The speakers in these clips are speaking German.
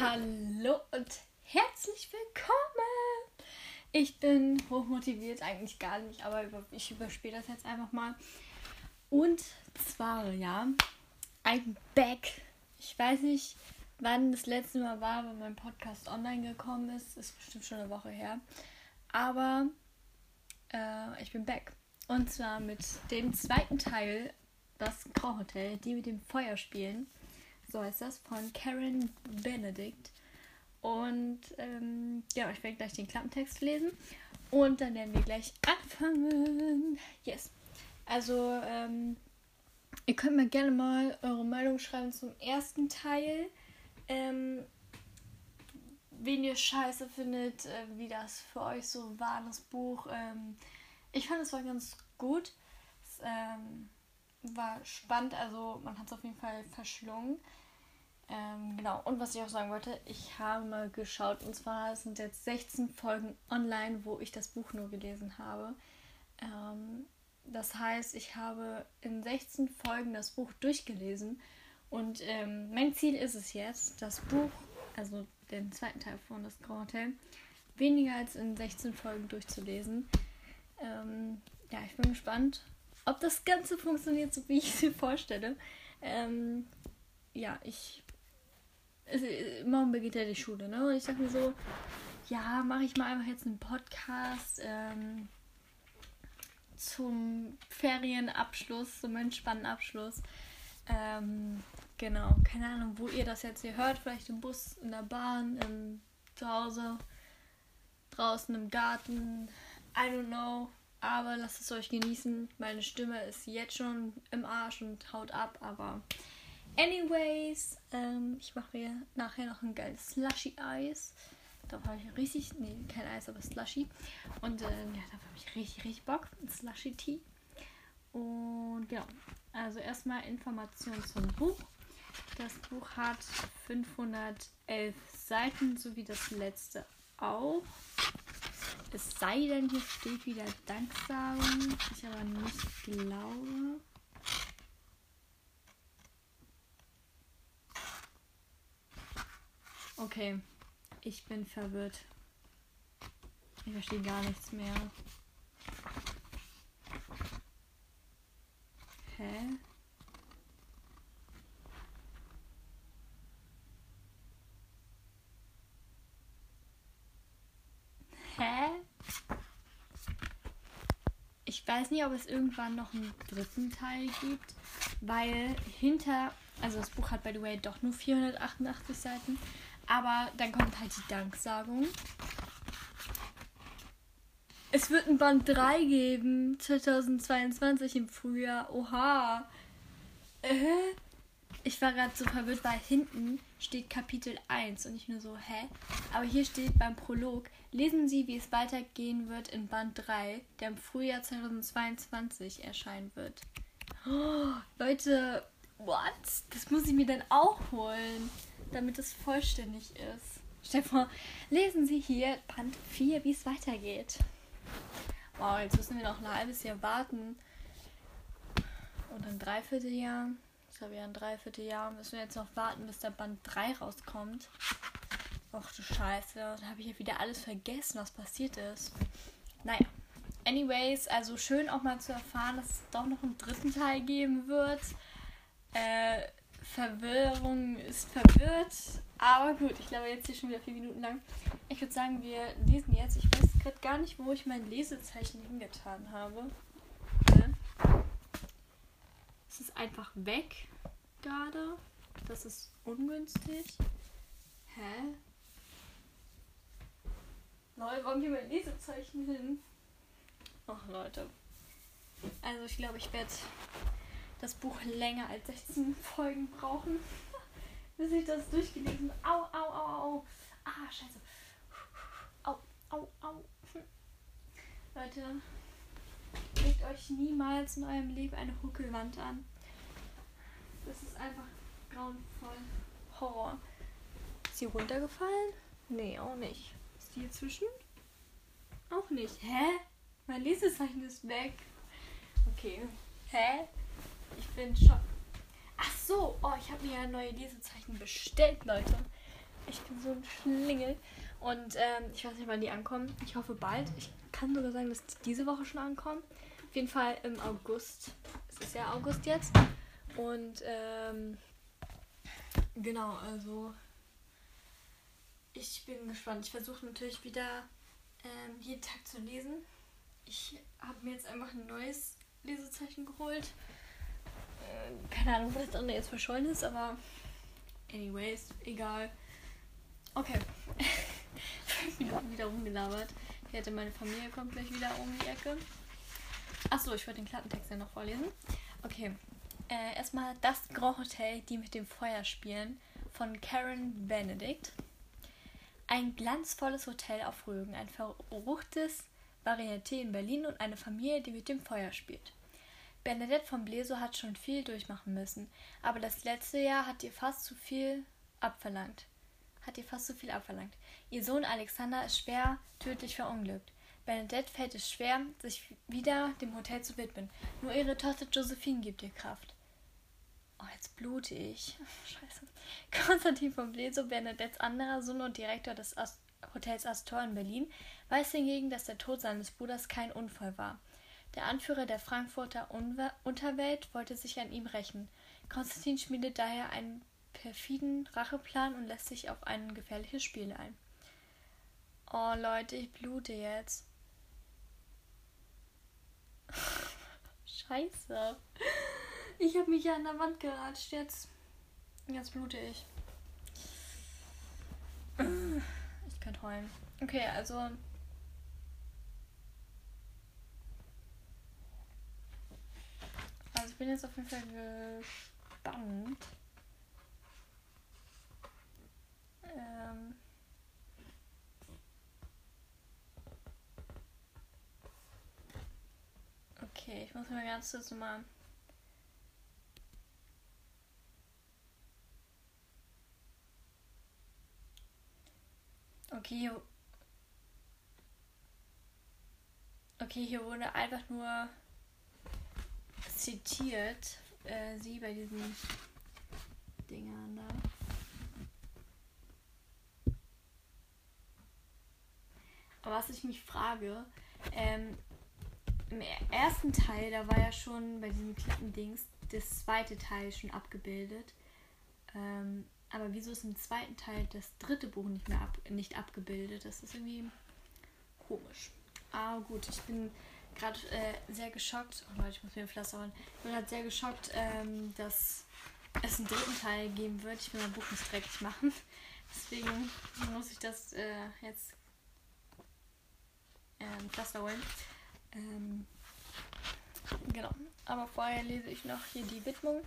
Hallo und herzlich willkommen! Ich bin hochmotiviert, eigentlich gar nicht, aber ich überspiele das jetzt einfach mal. Und zwar, ja, I'm back. Ich weiß nicht, wann das letzte Mal war, wenn mein Podcast online gekommen ist. Ist bestimmt schon eine Woche her. Aber äh, ich bin back. Und zwar mit dem zweiten Teil, das Grauhotel, die mit dem Feuer spielen so heißt das, von Karen Benedict. Und ähm, ja, ich werde gleich den Klappentext lesen und dann werden wir gleich anfangen. Yes. Also, ähm, ihr könnt mir gerne mal eure Meinung schreiben zum ersten Teil. Ähm, wen ihr scheiße findet, äh, wie das für euch so war, das Buch. Ähm, ich fand es war ganz gut. Es ähm, war spannend, also man hat es auf jeden Fall verschlungen. Ähm, genau, und was ich auch sagen wollte, ich habe mal geschaut, und zwar sind jetzt 16 Folgen online, wo ich das Buch nur gelesen habe. Ähm, das heißt, ich habe in 16 Folgen das Buch durchgelesen. Und ähm, mein Ziel ist es jetzt, das Buch, also den zweiten Teil von Das Grand Hotel, weniger als in 16 Folgen durchzulesen. Ähm, ja, ich bin gespannt, ob das Ganze funktioniert, so wie ich es mir vorstelle. Ähm, ja, ich morgen beginnt ja die Schule, ne? Und ich dachte mir so, ja, mache ich mal einfach jetzt einen Podcast ähm, zum Ferienabschluss, zum entspannten Abschluss. Ähm, genau, keine Ahnung, wo ihr das jetzt hier hört, vielleicht im Bus, in der Bahn, im, zu Hause, draußen im Garten, I don't know. Aber lasst es euch genießen. Meine Stimme ist jetzt schon im Arsch und haut ab, aber Anyways, ähm, ich mache mir nachher noch ein geiles Slushy-Eis. Da habe ich richtig, nee, kein Eis, aber Slushy. Und ähm, ja, da habe ich richtig, richtig Bock. Ein Slushy-Tee. Und genau, also erstmal Informationen zum Buch. Das Buch hat 511 Seiten, so wie das letzte auch. Es sei denn, hier steht wieder Danksagung. Ich aber nicht glaube. Okay, ich bin verwirrt. Ich verstehe gar nichts mehr. Hä? Hä? Ich weiß nicht, ob es irgendwann noch einen dritten Teil gibt, weil hinter, also das Buch hat by the way doch nur 488 Seiten, aber dann kommt halt die Danksagung. Es wird ein Band 3 geben, 2022 im Frühjahr. Oha. Äh? Ich war gerade so verwirrt, weil hinten steht Kapitel 1 und ich nur so, hä? Aber hier steht beim Prolog, lesen Sie, wie es weitergehen wird in Band 3, der im Frühjahr 2022 erscheinen wird. Oh, Leute, what? Das muss ich mir dann auch holen damit es vollständig ist. Vor, lesen Sie hier Band 4, wie es weitergeht. Wow, jetzt müssen wir noch ein halbes Jahr warten. Und ein Dreivierteljahr. Ich glaube ja, ein Dreivierteljahr müssen wir jetzt noch warten, bis der Band 3 rauskommt. Och du Scheiße, da habe ich ja wieder alles vergessen, was passiert ist. Naja. Anyways, also schön auch mal zu erfahren, dass es doch noch einen dritten Teil geben wird. Äh, Verwirrung ist verwirrt. Aber gut, ich glaube jetzt hier schon wieder vier Minuten lang. Ich würde sagen, wir lesen jetzt. Ich weiß gerade gar nicht, wo ich mein Lesezeichen hingetan habe. Es ist einfach weg gerade. Das ist ungünstig. Hä? Leute, warum hier mein Lesezeichen hin? Ach Leute. Also ich glaube, ich werde das Buch länger als 16 Folgen brauchen, bis ich das durchgelesen habe. Au, au, au, au. Ah, scheiße. Au, au, au. Leute, legt euch niemals in eurem Leben eine Huckelwand an. Das ist einfach grauenvoll. Horror. Ist sie runtergefallen? Nee, auch nicht. Ist die hier zwischen? Auch nicht. Hä? Mein Lesezeichen ist weg. Okay. Hä? Ich bin schon. Ach so, oh, ich habe mir ja neue Lesezeichen bestellt, Leute. Ich bin so ein Schlingel. Und ähm, ich weiß nicht, wann die ankommen. Ich hoffe bald. Ich kann sogar sagen, dass die diese Woche schon ankommen. Auf jeden Fall im August. Es ist ja August jetzt. Und ähm, genau, also ich bin gespannt. Ich versuche natürlich wieder ähm, jeden Tag zu lesen. Ich habe mir jetzt einfach ein neues Lesezeichen geholt. Äh, keine Ahnung, wo das andere jetzt verschollen ist, aber anyways, egal. Okay. Fünf Minuten wieder rumgelabert. Hier hätte meine Familie kommt gleich wieder um die Ecke. Achso, ich wollte den Klappentext ja noch vorlesen. Okay. Äh, erstmal Das Grand Hotel, die mit dem Feuer spielen, von Karen Benedict. Ein glanzvolles Hotel auf Rügen, ein verruchtes Varieté in Berlin und eine Familie, die mit dem Feuer spielt. Bernadette von Bleso hat schon viel durchmachen müssen, aber das letzte Jahr hat ihr fast zu viel abverlangt. Hat ihr fast zu viel abverlangt. Ihr Sohn Alexander ist schwer tödlich verunglückt. Bernadette fällt es schwer, sich wieder dem Hotel zu widmen. Nur ihre Tochter Josephine gibt ihr Kraft. Oh, jetzt blute ich. Scheiße. Konstantin von Bleso, Bernadettes anderer Sohn und Direktor des Hotels Astor in Berlin, weiß hingegen, dass der Tod seines Bruders kein Unfall war. Der Anführer der Frankfurter Unterwelt wollte sich an ihm rächen. Konstantin schmiedet daher einen perfiden Racheplan und lässt sich auf ein gefährliches Spiel ein. Oh Leute, ich blute jetzt. Scheiße. Ich habe mich ja an der Wand geratscht jetzt. Jetzt blute ich. Ich könnte heulen. Okay, also. Also ich bin jetzt auf jeden Fall gespannt. Ähm. Okay, ich muss mir ganz kurz mal Okay, hier. Okay, hier wurde einfach nur zitiert, äh, sie bei diesen Dingern da. Aber was ich mich frage, ähm, im ersten Teil, da war ja schon bei diesem Klippendings das zweite Teil schon abgebildet. Ähm, aber wieso ist im zweiten Teil das dritte Buch nicht mehr ab, nicht abgebildet? Das ist irgendwie komisch. Ah, gut, ich bin gerade äh, sehr geschockt. Oh Leute, ich muss mir ein Pflaster holen. Ich bin gerade sehr geschockt, ähm, dass es einen dritten Teil geben wird. Ich will mein Buch nicht dreckig machen. Deswegen muss ich das äh, jetzt ähm, Pflaster holen. Ähm, genau. Aber vorher lese ich noch hier die Widmung.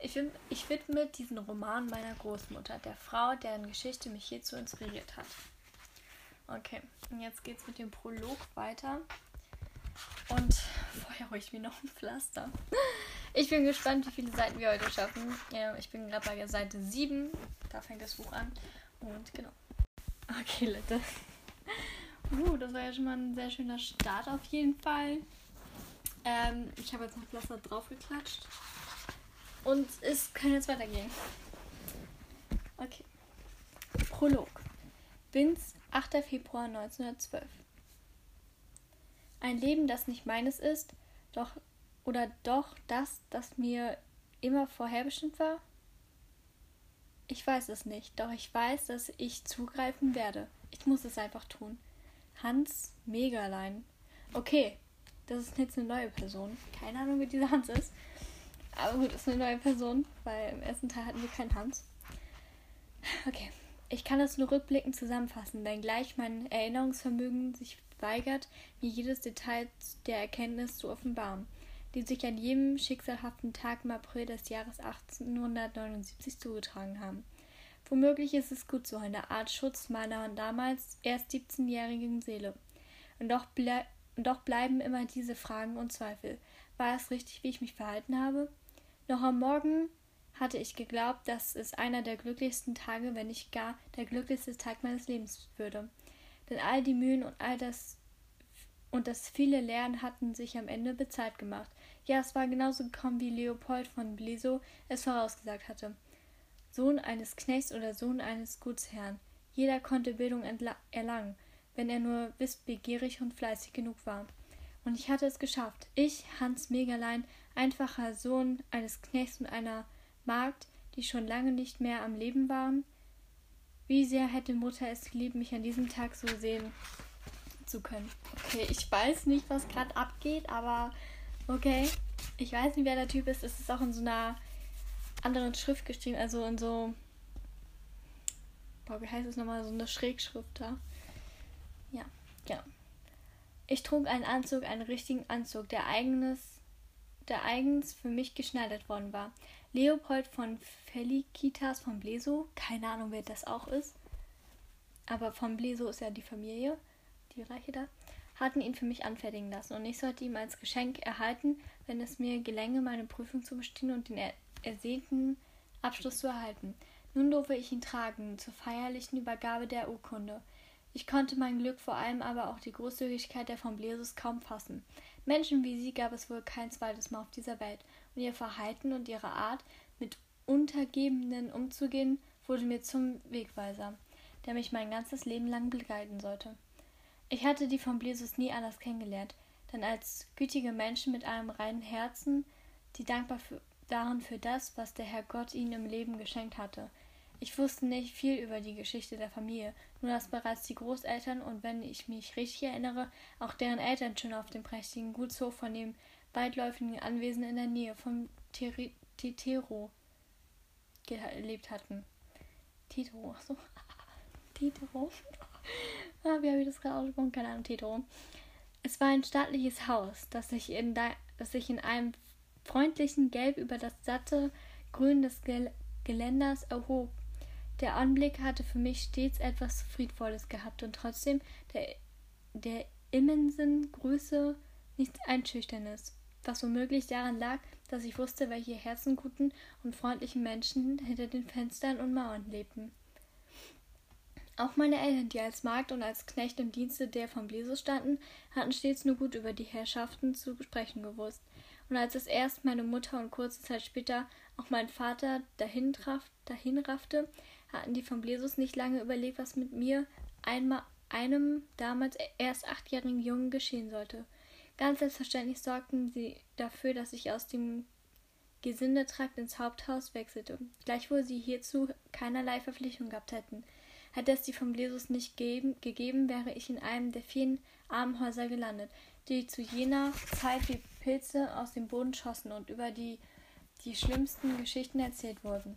Ich, ich widme diesen Roman meiner Großmutter, der Frau, deren Geschichte mich hierzu inspiriert hat. Okay, und jetzt geht's mit dem Prolog weiter. Und vorher hole ich mir noch ein Pflaster. Ich bin gespannt, wie viele Seiten wir heute schaffen. Ja, ich bin gerade bei Seite 7. Da fängt das Buch an. Und genau. Okay, Leute. Uh, das war ja schon mal ein sehr schöner Start auf jeden Fall. Ähm, ich habe jetzt noch Pflaster draufgeklatscht. Und es kann jetzt weitergehen. Okay. Prolog. Binz, 8. Februar 1912. Ein Leben, das nicht meines ist, doch oder doch das, das mir immer vorherbestimmt war? Ich weiß es nicht, doch ich weiß, dass ich zugreifen werde. Ich muss es einfach tun. Hans Megalein. Okay, das ist jetzt eine neue Person. Keine Ahnung, wie dieser Hans ist. Aber gut, ist eine neue Person, weil im ersten Teil hatten wir keinen Hans. Okay. Ich kann das nur rückblickend zusammenfassen, wenngleich mein Erinnerungsvermögen sich weigert, mir jedes Detail der Erkenntnis zu offenbaren, die sich an jedem schicksalhaften Tag im April des Jahres 1879 zugetragen haben. Womöglich ist es gut so, eine Art Schutz meiner damals erst 17-jährigen Seele. Und doch, ble und doch bleiben immer diese Fragen und Zweifel. War es richtig, wie ich mich verhalten habe? Noch am Morgen hatte ich geglaubt, dass es einer der glücklichsten Tage, wenn nicht gar der glücklichste Tag meines Lebens würde. Denn all die Mühen und all das und das viele Lernen hatten sich am Ende bezahlt gemacht. Ja, es war genauso gekommen, wie Leopold von Bliso es vorausgesagt hatte. Sohn eines Knechts oder Sohn eines Gutsherrn. Jeder konnte Bildung erlangen, wenn er nur wissbegierig und fleißig genug war. Und ich hatte es geschafft. Ich, Hans Megerlein, einfacher Sohn eines Knechts und einer Magd, die schon lange nicht mehr am Leben waren. Wie sehr hätte Mutter es geliebt, mich an diesem Tag so sehen zu können. Okay, ich weiß nicht, was gerade abgeht, aber okay. Ich weiß nicht, wer der Typ ist. Es ist auch in so einer anderen Schrift geschrieben, also in so. Boah, wie heißt es nochmal? So eine Schrägschrift da. Ja, genau. Ich trug einen Anzug, einen richtigen Anzug, der eigenes, der eigens für mich geschneidert worden war. Leopold von Felicitas von Bleso, keine Ahnung, wer das auch ist, aber von Bleso ist ja die Familie, die Reiche da, hatten ihn für mich anfertigen lassen und ich sollte ihm als Geschenk erhalten, wenn es mir gelänge, meine Prüfung zu bestehen und den er ersehnten Abschluss zu erhalten. Nun durfte ich ihn tragen zur feierlichen Übergabe der Urkunde. Ich konnte mein Glück, vor allem aber auch die Großzügigkeit der von Blesus kaum fassen. Menschen wie sie gab es wohl kein zweites Mal auf dieser Welt, und ihr Verhalten und ihre Art, mit Untergebenen umzugehen, wurde mir zum Wegweiser, der mich mein ganzes Leben lang begleiten sollte. Ich hatte die von Blesus nie anders kennengelernt, denn als gütige Menschen mit einem reinen Herzen, die dankbar für, waren für das, was der Herr Gott ihnen im Leben geschenkt hatte, ich wusste nicht viel über die Geschichte der Familie, nur dass bereits die Großeltern und wenn ich mich richtig erinnere, auch deren Eltern schon auf dem prächtigen Gutshof von dem weitläufigen Anwesen in der Nähe von Titero gelebt hatten. Titero, achso. Titero. ah, wie habe ich das gerade ausgesprochen? Keine Ahnung, Titero. Es war ein stattliches Haus, das sich in, das sich in einem freundlichen Gelb über das satte Grün des Gel Geländers erhob der Anblick hatte für mich stets etwas Friedvolles gehabt und trotzdem der, der immensen Größe nichts Einschüchterndes, was womöglich daran lag, dass ich wusste, welche herzenguten und freundlichen Menschen hinter den Fenstern und Mauern lebten. Auch meine Eltern, die als Magd und als Knecht im Dienste der von Blesus standen, hatten stets nur gut über die Herrschaften zu sprechen gewusst. Und als es erst meine Mutter und kurze Zeit später auch mein Vater dahin, traf, dahin raffte, hatten die von Blesus nicht lange überlegt, was mit mir, einmal, einem damals erst achtjährigen Jungen, geschehen sollte. Ganz selbstverständlich sorgten sie dafür, dass ich aus dem Gesindetrakt ins Haupthaus wechselte, gleichwohl sie hierzu keinerlei Verpflichtung gehabt hätten. Hätte es die von Blesus nicht geben, gegeben, wäre ich in einem der vielen Armenhäuser gelandet, die zu jener Zeit wie Pilze aus dem Boden schossen und über die die schlimmsten Geschichten erzählt wurden.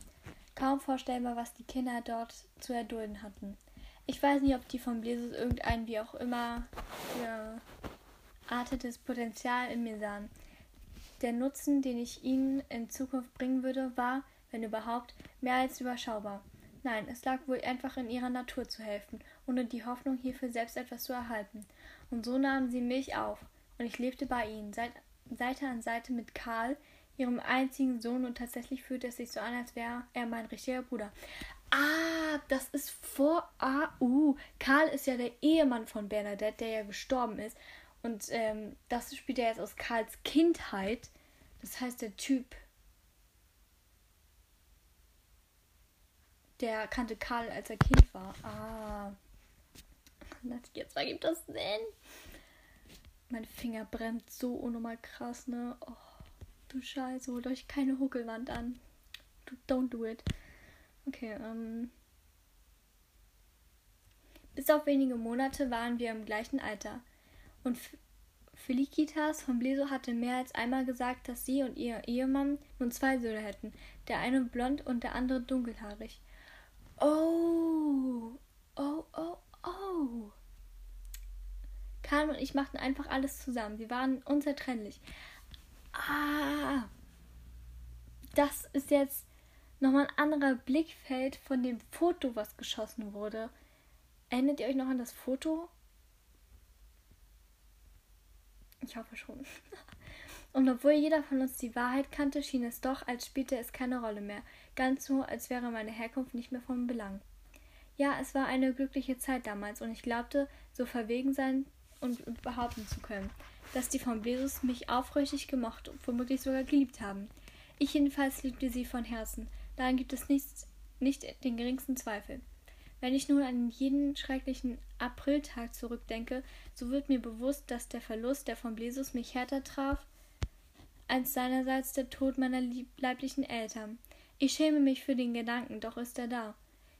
Kaum vorstellbar, was die Kinder dort zu erdulden hatten. Ich weiß nicht, ob die von Blesus irgendein wie auch immer geartetes Potenzial in mir sahen. Der Nutzen, den ich ihnen in Zukunft bringen würde, war, wenn überhaupt, mehr als überschaubar. Nein, es lag wohl einfach in ihrer Natur zu helfen, ohne die Hoffnung, hierfür selbst etwas zu erhalten. Und so nahmen sie mich auf, und ich lebte bei ihnen, Seite an Seite mit Karl, ihrem einzigen Sohn und tatsächlich fühlt es sich so an, als wäre er mein richtiger Bruder. Ah, das ist vor. Ah, uh. Karl ist ja der Ehemann von Bernadette, der ja gestorben ist. Und ähm, das spielt er jetzt aus Karls Kindheit. Das heißt, der Typ. Der kannte Karl, als er Kind war. Ah. Jetzt ergibt das Sinn. Mein Finger brennt so unnormal krass, ne? Oh. Du Scheiße, holt euch keine Huckelwand an. Don't do it. Okay, ähm. Bis auf wenige Monate waren wir im gleichen Alter. Und Felicitas von Bleso hatte mehr als einmal gesagt, dass sie und ihr Ehemann nun zwei Söhne hätten. Der eine blond und der andere dunkelhaarig. Oh, oh, oh, oh. Karl und ich machten einfach alles zusammen. Wir waren unzertrennlich. Ah, das ist jetzt nochmal ein anderer Blickfeld von dem Foto, was geschossen wurde. Erinnert ihr euch noch an das Foto? Ich hoffe schon. Und obwohl jeder von uns die Wahrheit kannte, schien es doch, als spielte es keine Rolle mehr. Ganz so, als wäre meine Herkunft nicht mehr von Belang. Ja, es war eine glückliche Zeit damals und ich glaubte, so verwegen sein und behaupten zu können dass die von Bezos mich aufrichtig gemocht und womöglich sogar geliebt haben. Ich jedenfalls liebte sie von Herzen. Daran gibt es nichts, nicht den geringsten Zweifel. Wenn ich nun an jeden schrecklichen Apriltag zurückdenke, so wird mir bewusst, dass der Verlust der von Blesus mich härter traf als seinerseits der Tod meiner leiblichen Eltern. Ich schäme mich für den Gedanken, doch ist er da.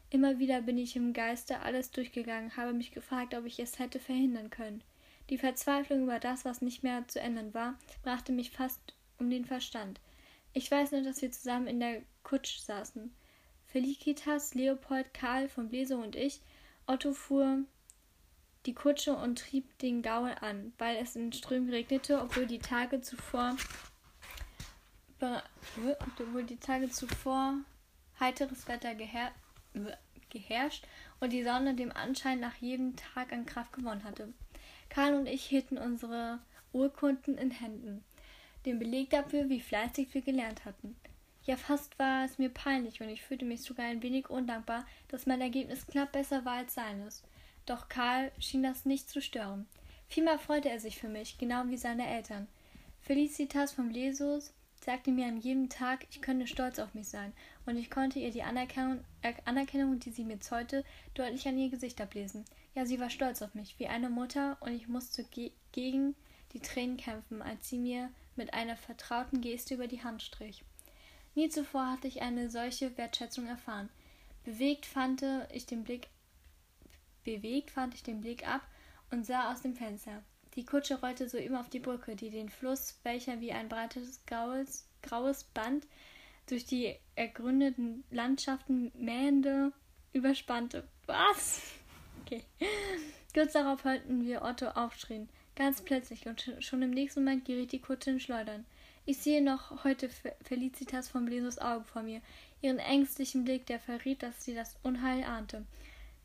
Immer wieder bin ich im Geiste alles durchgegangen, habe mich gefragt, ob ich es hätte verhindern können. Die Verzweiflung über das, was nicht mehr zu ändern war, brachte mich fast um den Verstand. Ich weiß nur, dass wir zusammen in der Kutsch saßen. Felicitas, Leopold, Karl von Bleso und ich. Otto fuhr die Kutsche und trieb den Gaul an, weil es in Strömen regnete, obwohl die Tage zuvor obwohl die Tage zuvor heiteres Wetter geher geherrscht und die Sonne dem Anschein nach jedem Tag an Kraft gewonnen hatte. Karl und ich hielten unsere Urkunden in Händen, den Beleg dafür, wie fleißig wir gelernt hatten. Ja, fast war es mir peinlich und ich fühlte mich sogar ein wenig undankbar, dass mein Ergebnis knapp besser war als seines. Doch Karl schien das nicht zu stören. Vielmehr freute er sich für mich, genau wie seine Eltern. Felicitas vom Lesus sagte mir an jedem Tag, ich könne stolz auf mich sein, und ich konnte ihr die Anerkennung, äh, Anerkennung, die sie mir zollte, deutlich an ihr Gesicht ablesen. Ja, sie war stolz auf mich, wie eine Mutter, und ich musste ge gegen die Tränen kämpfen, als sie mir mit einer vertrauten Geste über die Hand strich. Nie zuvor hatte ich eine solche Wertschätzung erfahren. Bewegt fand ich den Blick bewegt fand ich den Blick ab und sah aus dem Fenster. Die Kutsche rollte soeben auf die Brücke, die den Fluss, welcher wie ein breites graues, graues Band durch die ergründeten Landschaften mähende, überspannte. Was? Okay. Kurz darauf hörten wir Otto aufschrien. Ganz plötzlich und schon im nächsten Moment geriet die Kutsche in Schleudern. Ich sehe noch heute Felicitas von Blesos Augen vor mir, ihren ängstlichen Blick, der verriet, dass sie das Unheil ahnte,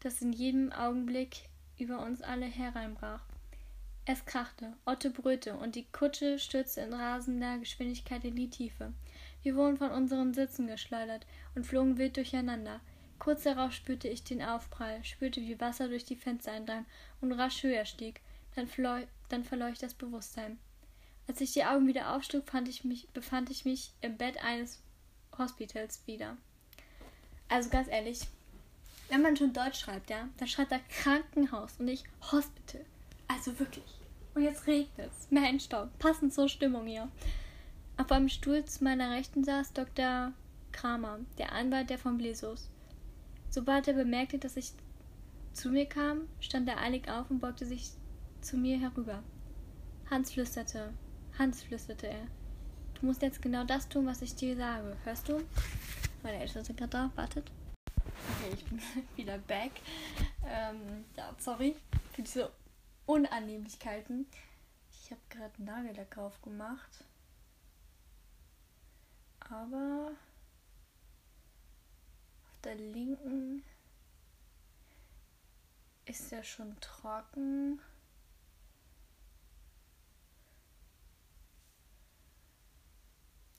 das in jedem Augenblick über uns alle hereinbrach. Es krachte, Otto brüllte und die Kutsche stürzte in rasender Geschwindigkeit in die Tiefe. Wir wurden von unseren Sitzen geschleudert und flogen wild durcheinander. Kurz darauf spürte ich den Aufprall, spürte, wie Wasser durch die Fenster eindrang und rasch höher stieg. Dann, dann verlor ich das Bewusstsein. Als ich die Augen wieder aufschlug, ich mich, befand ich mich im Bett eines Hospitals wieder. Also ganz ehrlich, wenn man schon Deutsch schreibt, ja, dann schreibt er Krankenhaus und nicht Hospital. Also wirklich. Und jetzt regnet es. Mensch, doch. Passend zur Stimmung hier. Auf einem Stuhl zu meiner Rechten saß Dr. Kramer, der Anwalt der von Blesos. Sobald er bemerkte, dass ich zu mir kam, stand er eilig auf und beugte sich zu mir herüber. Hans flüsterte. Hans flüsterte er. Du musst jetzt genau das tun, was ich dir sage. Hörst du? Meine Eltern sind gerade da. Wartet. Okay, ich bin wieder back. Ähm, ja, sorry für diese Unannehmlichkeiten. Ich habe gerade einen Nagellack drauf gemacht. Aber auf der linken ist er schon trocken.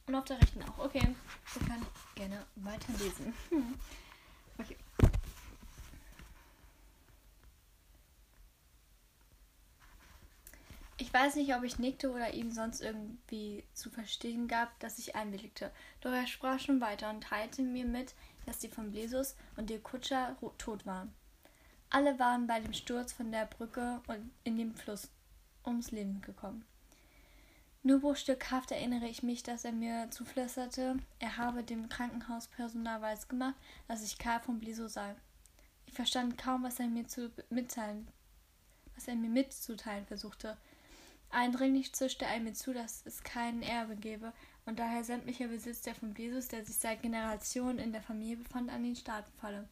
Und auf der rechten auch. Okay, wir können gerne weiterlesen. okay. Ich weiß nicht, ob ich nickte oder ihm sonst irgendwie zu verstehen gab, dass ich einwilligte. Doch er sprach schon weiter und teilte mir mit, dass die von Blesus und der Kutscher tot waren. Alle waren bei dem Sturz von der Brücke und in dem Fluss ums Leben gekommen. Nur bruchstückhaft erinnere ich mich, dass er mir zuflüsterte, er habe dem Krankenhauspersonal weiß gemacht, dass ich Karl von Bliso sei. Ich verstand kaum, was er mir zu mitteilen, was er mir mitzuteilen versuchte. Eindringlich zischte er mir zu, dass es keinen Erbe gebe und daher sämtlicher Besitz der von Jesus, der sich seit Generationen in der Familie befand, an den Staaten falle.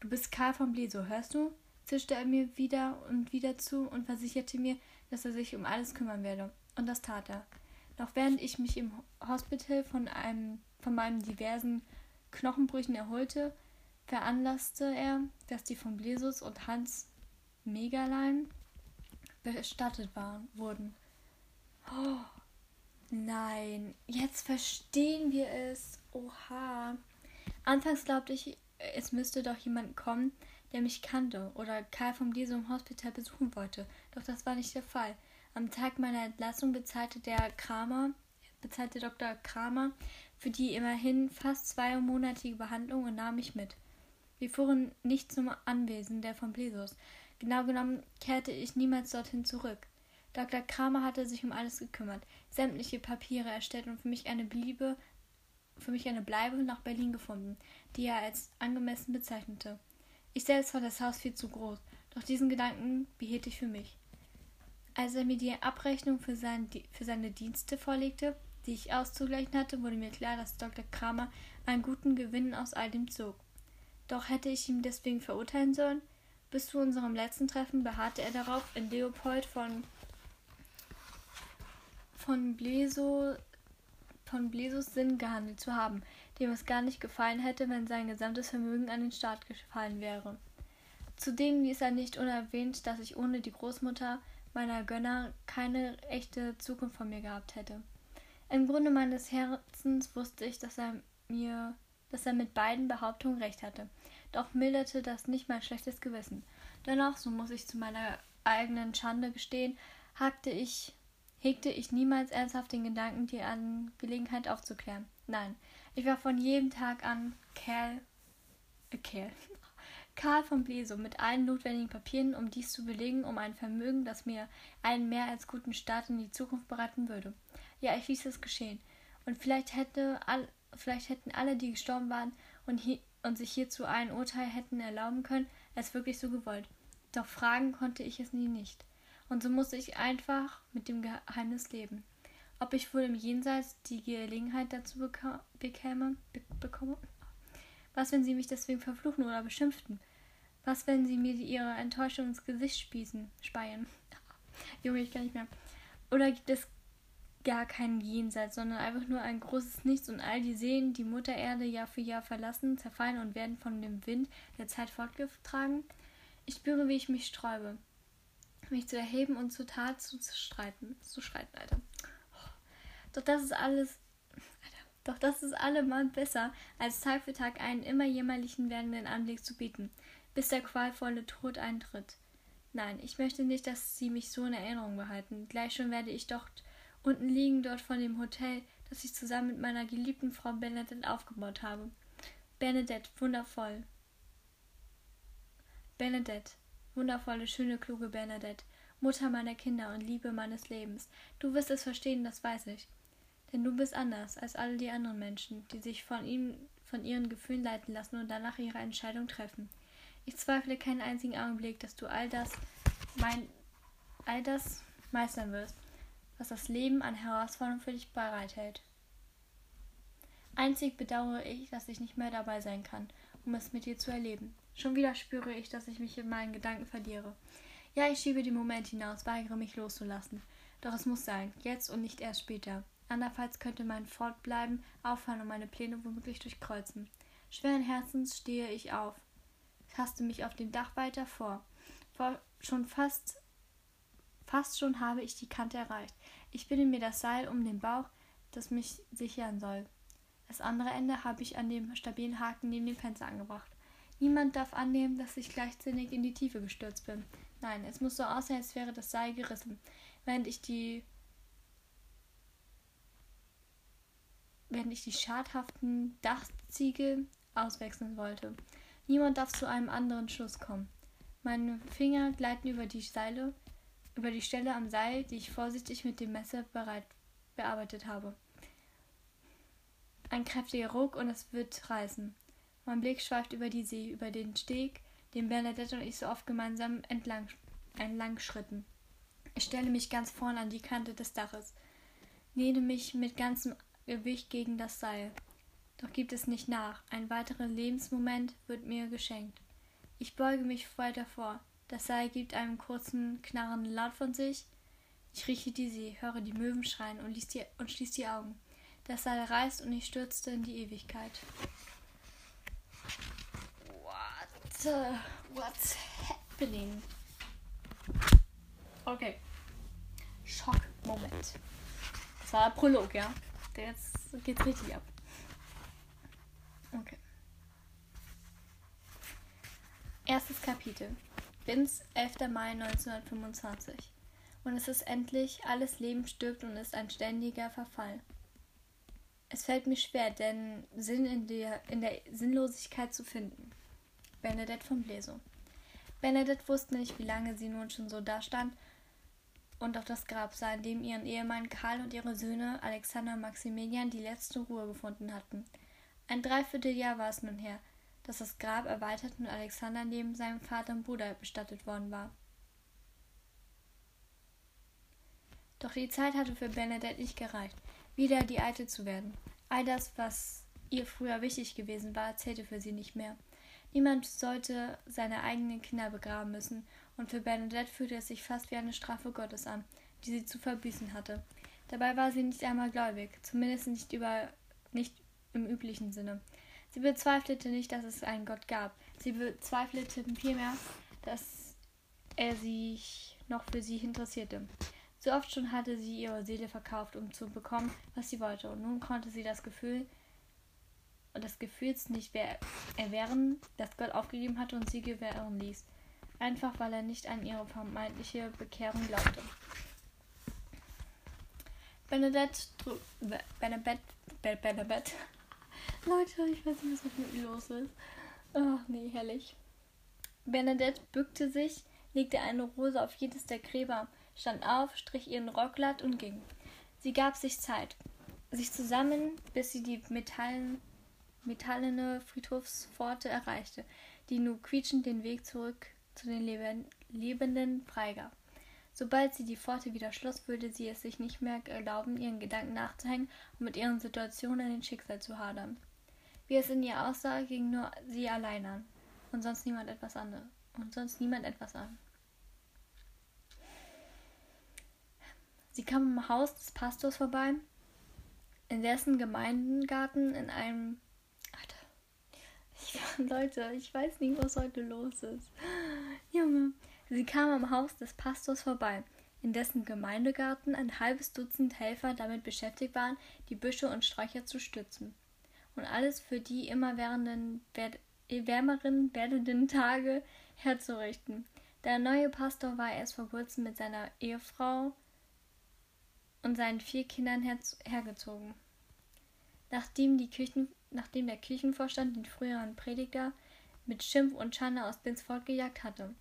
Du bist Karl von Bleso, hörst du? zischte er mir wieder und wieder zu und versicherte mir, dass er sich um alles kümmern werde. Und das tat er. Noch während ich mich im Hospital von einem von meinen diversen Knochenbrüchen erholte, veranlasste er, dass die von Blesus und Hans Megalein bestattet waren, wurden. Oh, nein, jetzt verstehen wir es. Oha. Anfangs glaubte ich, es müsste doch jemand kommen, der mich kannte oder Karl vom Diesum Hospital besuchen wollte. Doch das war nicht der Fall. Am Tag meiner Entlassung bezahlte der Kramer, bezahlte Dr. Kramer für die immerhin fast zweimonatige Behandlung und nahm mich mit. Wir fuhren nicht zum Anwesen der von Blesos. Genau genommen kehrte ich niemals dorthin zurück. Dr. Kramer hatte sich um alles gekümmert, sämtliche Papiere erstellt und für mich eine Bliebe, für mich eine Bleibe nach Berlin gefunden, die er als angemessen bezeichnete. Ich selbst fand das Haus viel zu groß, doch diesen Gedanken behielt ich für mich. Als er mir die Abrechnung für, sein, für seine Dienste vorlegte, die ich auszugleichen hatte, wurde mir klar, dass Dr. Kramer einen guten Gewinn aus all dem zog. Doch hätte ich ihn deswegen verurteilen sollen? Bis zu unserem letzten Treffen beharrte er darauf, in Leopold von von Bleso von Blesos Sinn gehandelt zu haben, dem es gar nicht gefallen hätte, wenn sein gesamtes Vermögen an den Staat gefallen wäre. Zudem ließ er nicht unerwähnt, dass ich ohne die Großmutter meiner Gönner keine echte Zukunft von mir gehabt hätte. Im Grunde meines Herzens wusste ich, dass er mir, dass er mit beiden Behauptungen recht hatte. Doch milderte das nicht mein schlechtes Gewissen. Dennoch, so muss ich zu meiner eigenen Schande gestehen, hagte ich, hegte ich niemals ernsthaft den Gedanken, die Angelegenheit aufzuklären. Nein, ich war von jedem Tag an Kerl, äh, Kerl, Karl von Bleso mit allen notwendigen Papieren, um dies zu belegen, um ein Vermögen, das mir einen mehr als guten Start in die Zukunft bereiten würde. Ja, ich ließ es geschehen. Und vielleicht, hätte all, vielleicht hätten alle, die gestorben waren und, hier, und sich hierzu ein Urteil hätten erlauben können, es wirklich so gewollt. Doch fragen konnte ich es nie nicht. Und so musste ich einfach mit dem Geheimnis leben. Ob ich wohl im Jenseits die Gelegenheit dazu bekäme, be bekomme? Was, wenn sie mich deswegen verfluchen oder beschimpften? Was, wenn sie mir ihre Enttäuschung ins Gesicht spießen, speien? Junge, ich kann nicht mehr. Oder gibt es gar kein Jenseits, sondern einfach nur ein großes Nichts und all die Seelen, die Mutter Erde Jahr für Jahr verlassen, zerfallen und werden von dem Wind der Zeit fortgetragen? Ich spüre, wie ich mich sträube, mich zu erheben und zur Tat zu streiten, zu streiten, Alter. Doch das ist alles doch das ist allemal besser, als Tag für Tag einen immer jämmerlichen werdenden Anblick zu bieten, bis der qualvolle Tod eintritt. Nein, ich möchte nicht, dass Sie mich so in Erinnerung behalten. Gleich schon werde ich dort unten liegen, dort von dem Hotel, das ich zusammen mit meiner geliebten Frau Bernadette aufgebaut habe. Bernadette, wundervoll. Bernadette, wundervolle, schöne, kluge Bernadette, Mutter meiner Kinder und Liebe meines Lebens. Du wirst es verstehen, das weiß ich. Denn du bist anders als alle die anderen Menschen, die sich von ihm, von ihren Gefühlen leiten lassen und danach ihre Entscheidung treffen. Ich zweifle keinen einzigen Augenblick, dass du all das, mein, all das meistern wirst, was das Leben an Herausforderungen für dich bereithält. Einzig bedauere ich, dass ich nicht mehr dabei sein kann, um es mit dir zu erleben. Schon wieder spüre ich, dass ich mich in meinen Gedanken verliere. Ja, ich schiebe den Moment hinaus, weigere mich loszulassen. Doch es muss sein, jetzt und nicht erst später. Andernfalls könnte mein Fortbleiben aufhören und meine Pläne womöglich durchkreuzen. Schweren Herzens stehe ich auf, taste mich auf dem Dach weiter vor. vor schon fast, fast schon habe ich die Kante erreicht. Ich binde mir das Seil um den Bauch, das mich sichern soll. Das andere Ende habe ich an dem stabilen Haken neben dem Fenster angebracht. Niemand darf annehmen, dass ich leichtsinnig in die Tiefe gestürzt bin. Nein, es muss so aussehen, als wäre das Seil gerissen, während ich die während ich die schadhaften Dachziegel auswechseln wollte. Niemand darf zu einem anderen Schluss kommen. Meine Finger gleiten über die Seile, über die Stelle am Seil, die ich vorsichtig mit dem Messer bereit bearbeitet habe. Ein kräftiger Ruck und es wird reißen. Mein Blick schweift über die See, über den Steg, den Bernadette und ich so oft gemeinsam entlang, entlang schritten. Ich stelle mich ganz vorn an die Kante des Daches, lehne mich mit ganzem Gewicht gegen das Seil. Doch gibt es nicht nach. Ein weiterer Lebensmoment wird mir geschenkt. Ich beuge mich weiter vor. Das Seil gibt einen kurzen, knarrenden Laut von sich. Ich rieche die See, höre die Möwen schreien und, die, und schließe die Augen. Das Seil reißt und ich stürzte in die Ewigkeit. What? What's happening? Okay. Schockmoment. Das war der Prolog, ja? Jetzt geht's richtig ab. Okay. Erstes Kapitel. Binz, 11. Mai 1925. Und es ist endlich, alles Leben stirbt und ist ein ständiger Verfall. Es fällt mir schwer, den Sinn in der, in der Sinnlosigkeit zu finden. Bernadette von Bleso. Bernadette wusste nicht, wie lange sie nun schon so dastand und auf das Grab sah, in dem ihren Ehemann Karl und ihre Söhne Alexander und Maximilian die letzte Ruhe gefunden hatten. Ein Dreivierteljahr war es nun her, dass das Grab erweitert und Alexander neben seinem Vater und Bruder bestattet worden war. Doch die Zeit hatte für Bernadette nicht gereicht, wieder die Alte zu werden. All das, was ihr früher wichtig gewesen war, zählte für sie nicht mehr. Niemand sollte seine eigenen Kinder begraben müssen, und für Bernadette fühlte es sich fast wie eine Strafe Gottes an, die sie zu verbüßen hatte. Dabei war sie nicht einmal gläubig, zumindest nicht über nicht im üblichen Sinne. Sie bezweifelte nicht, dass es einen Gott gab. Sie bezweifelte vielmehr, dass er sich noch für sie interessierte. So oft schon hatte sie ihre Seele verkauft, um zu bekommen, was sie wollte, und nun konnte sie das Gefühl und des Gefühls nicht erwehren, das Gott aufgegeben hatte und sie gewähren ließ, einfach weil er nicht an ihre vermeintliche Bekehrung glaubte. Benedette, Benedette, Benedette, Leute, ich weiß nicht, was mit mir los ist. Ach nee, herrlich. Bernadette bückte sich, legte eine Rose auf jedes der Gräber, stand auf, strich ihren Rock glatt und ging. Sie gab sich Zeit, sich zusammen, bis sie die Metallen metallene Friedhofspforte erreichte, die nur quietschend den Weg zurück zu den Lebenden freigab. Sobald sie die Pforte wieder schloss, würde sie es sich nicht mehr erlauben, ihren Gedanken nachzuhängen und mit ihren Situationen in den Schicksal zu hadern. Wie es in ihr aussah, ging nur sie allein an und sonst niemand etwas an. Und sonst niemand etwas an. Sie kam am Haus des Pastors vorbei, in dessen Gemeindengarten in einem Leute, ich weiß nicht, was heute los ist. Junge. Sie kam am Haus des Pastors vorbei, in dessen Gemeindegarten ein halbes Dutzend Helfer damit beschäftigt waren, die Büsche und Sträucher zu stützen. Und alles für die immer wärmeren werdenden Tage herzurichten. Der neue Pastor war erst vor kurzem mit seiner Ehefrau und seinen vier Kindern her hergezogen. Nachdem die Kirchen nachdem der Kirchenvorstand den früheren Prediger mit Schimpf und Schande aus Binz fortgejagt hatte.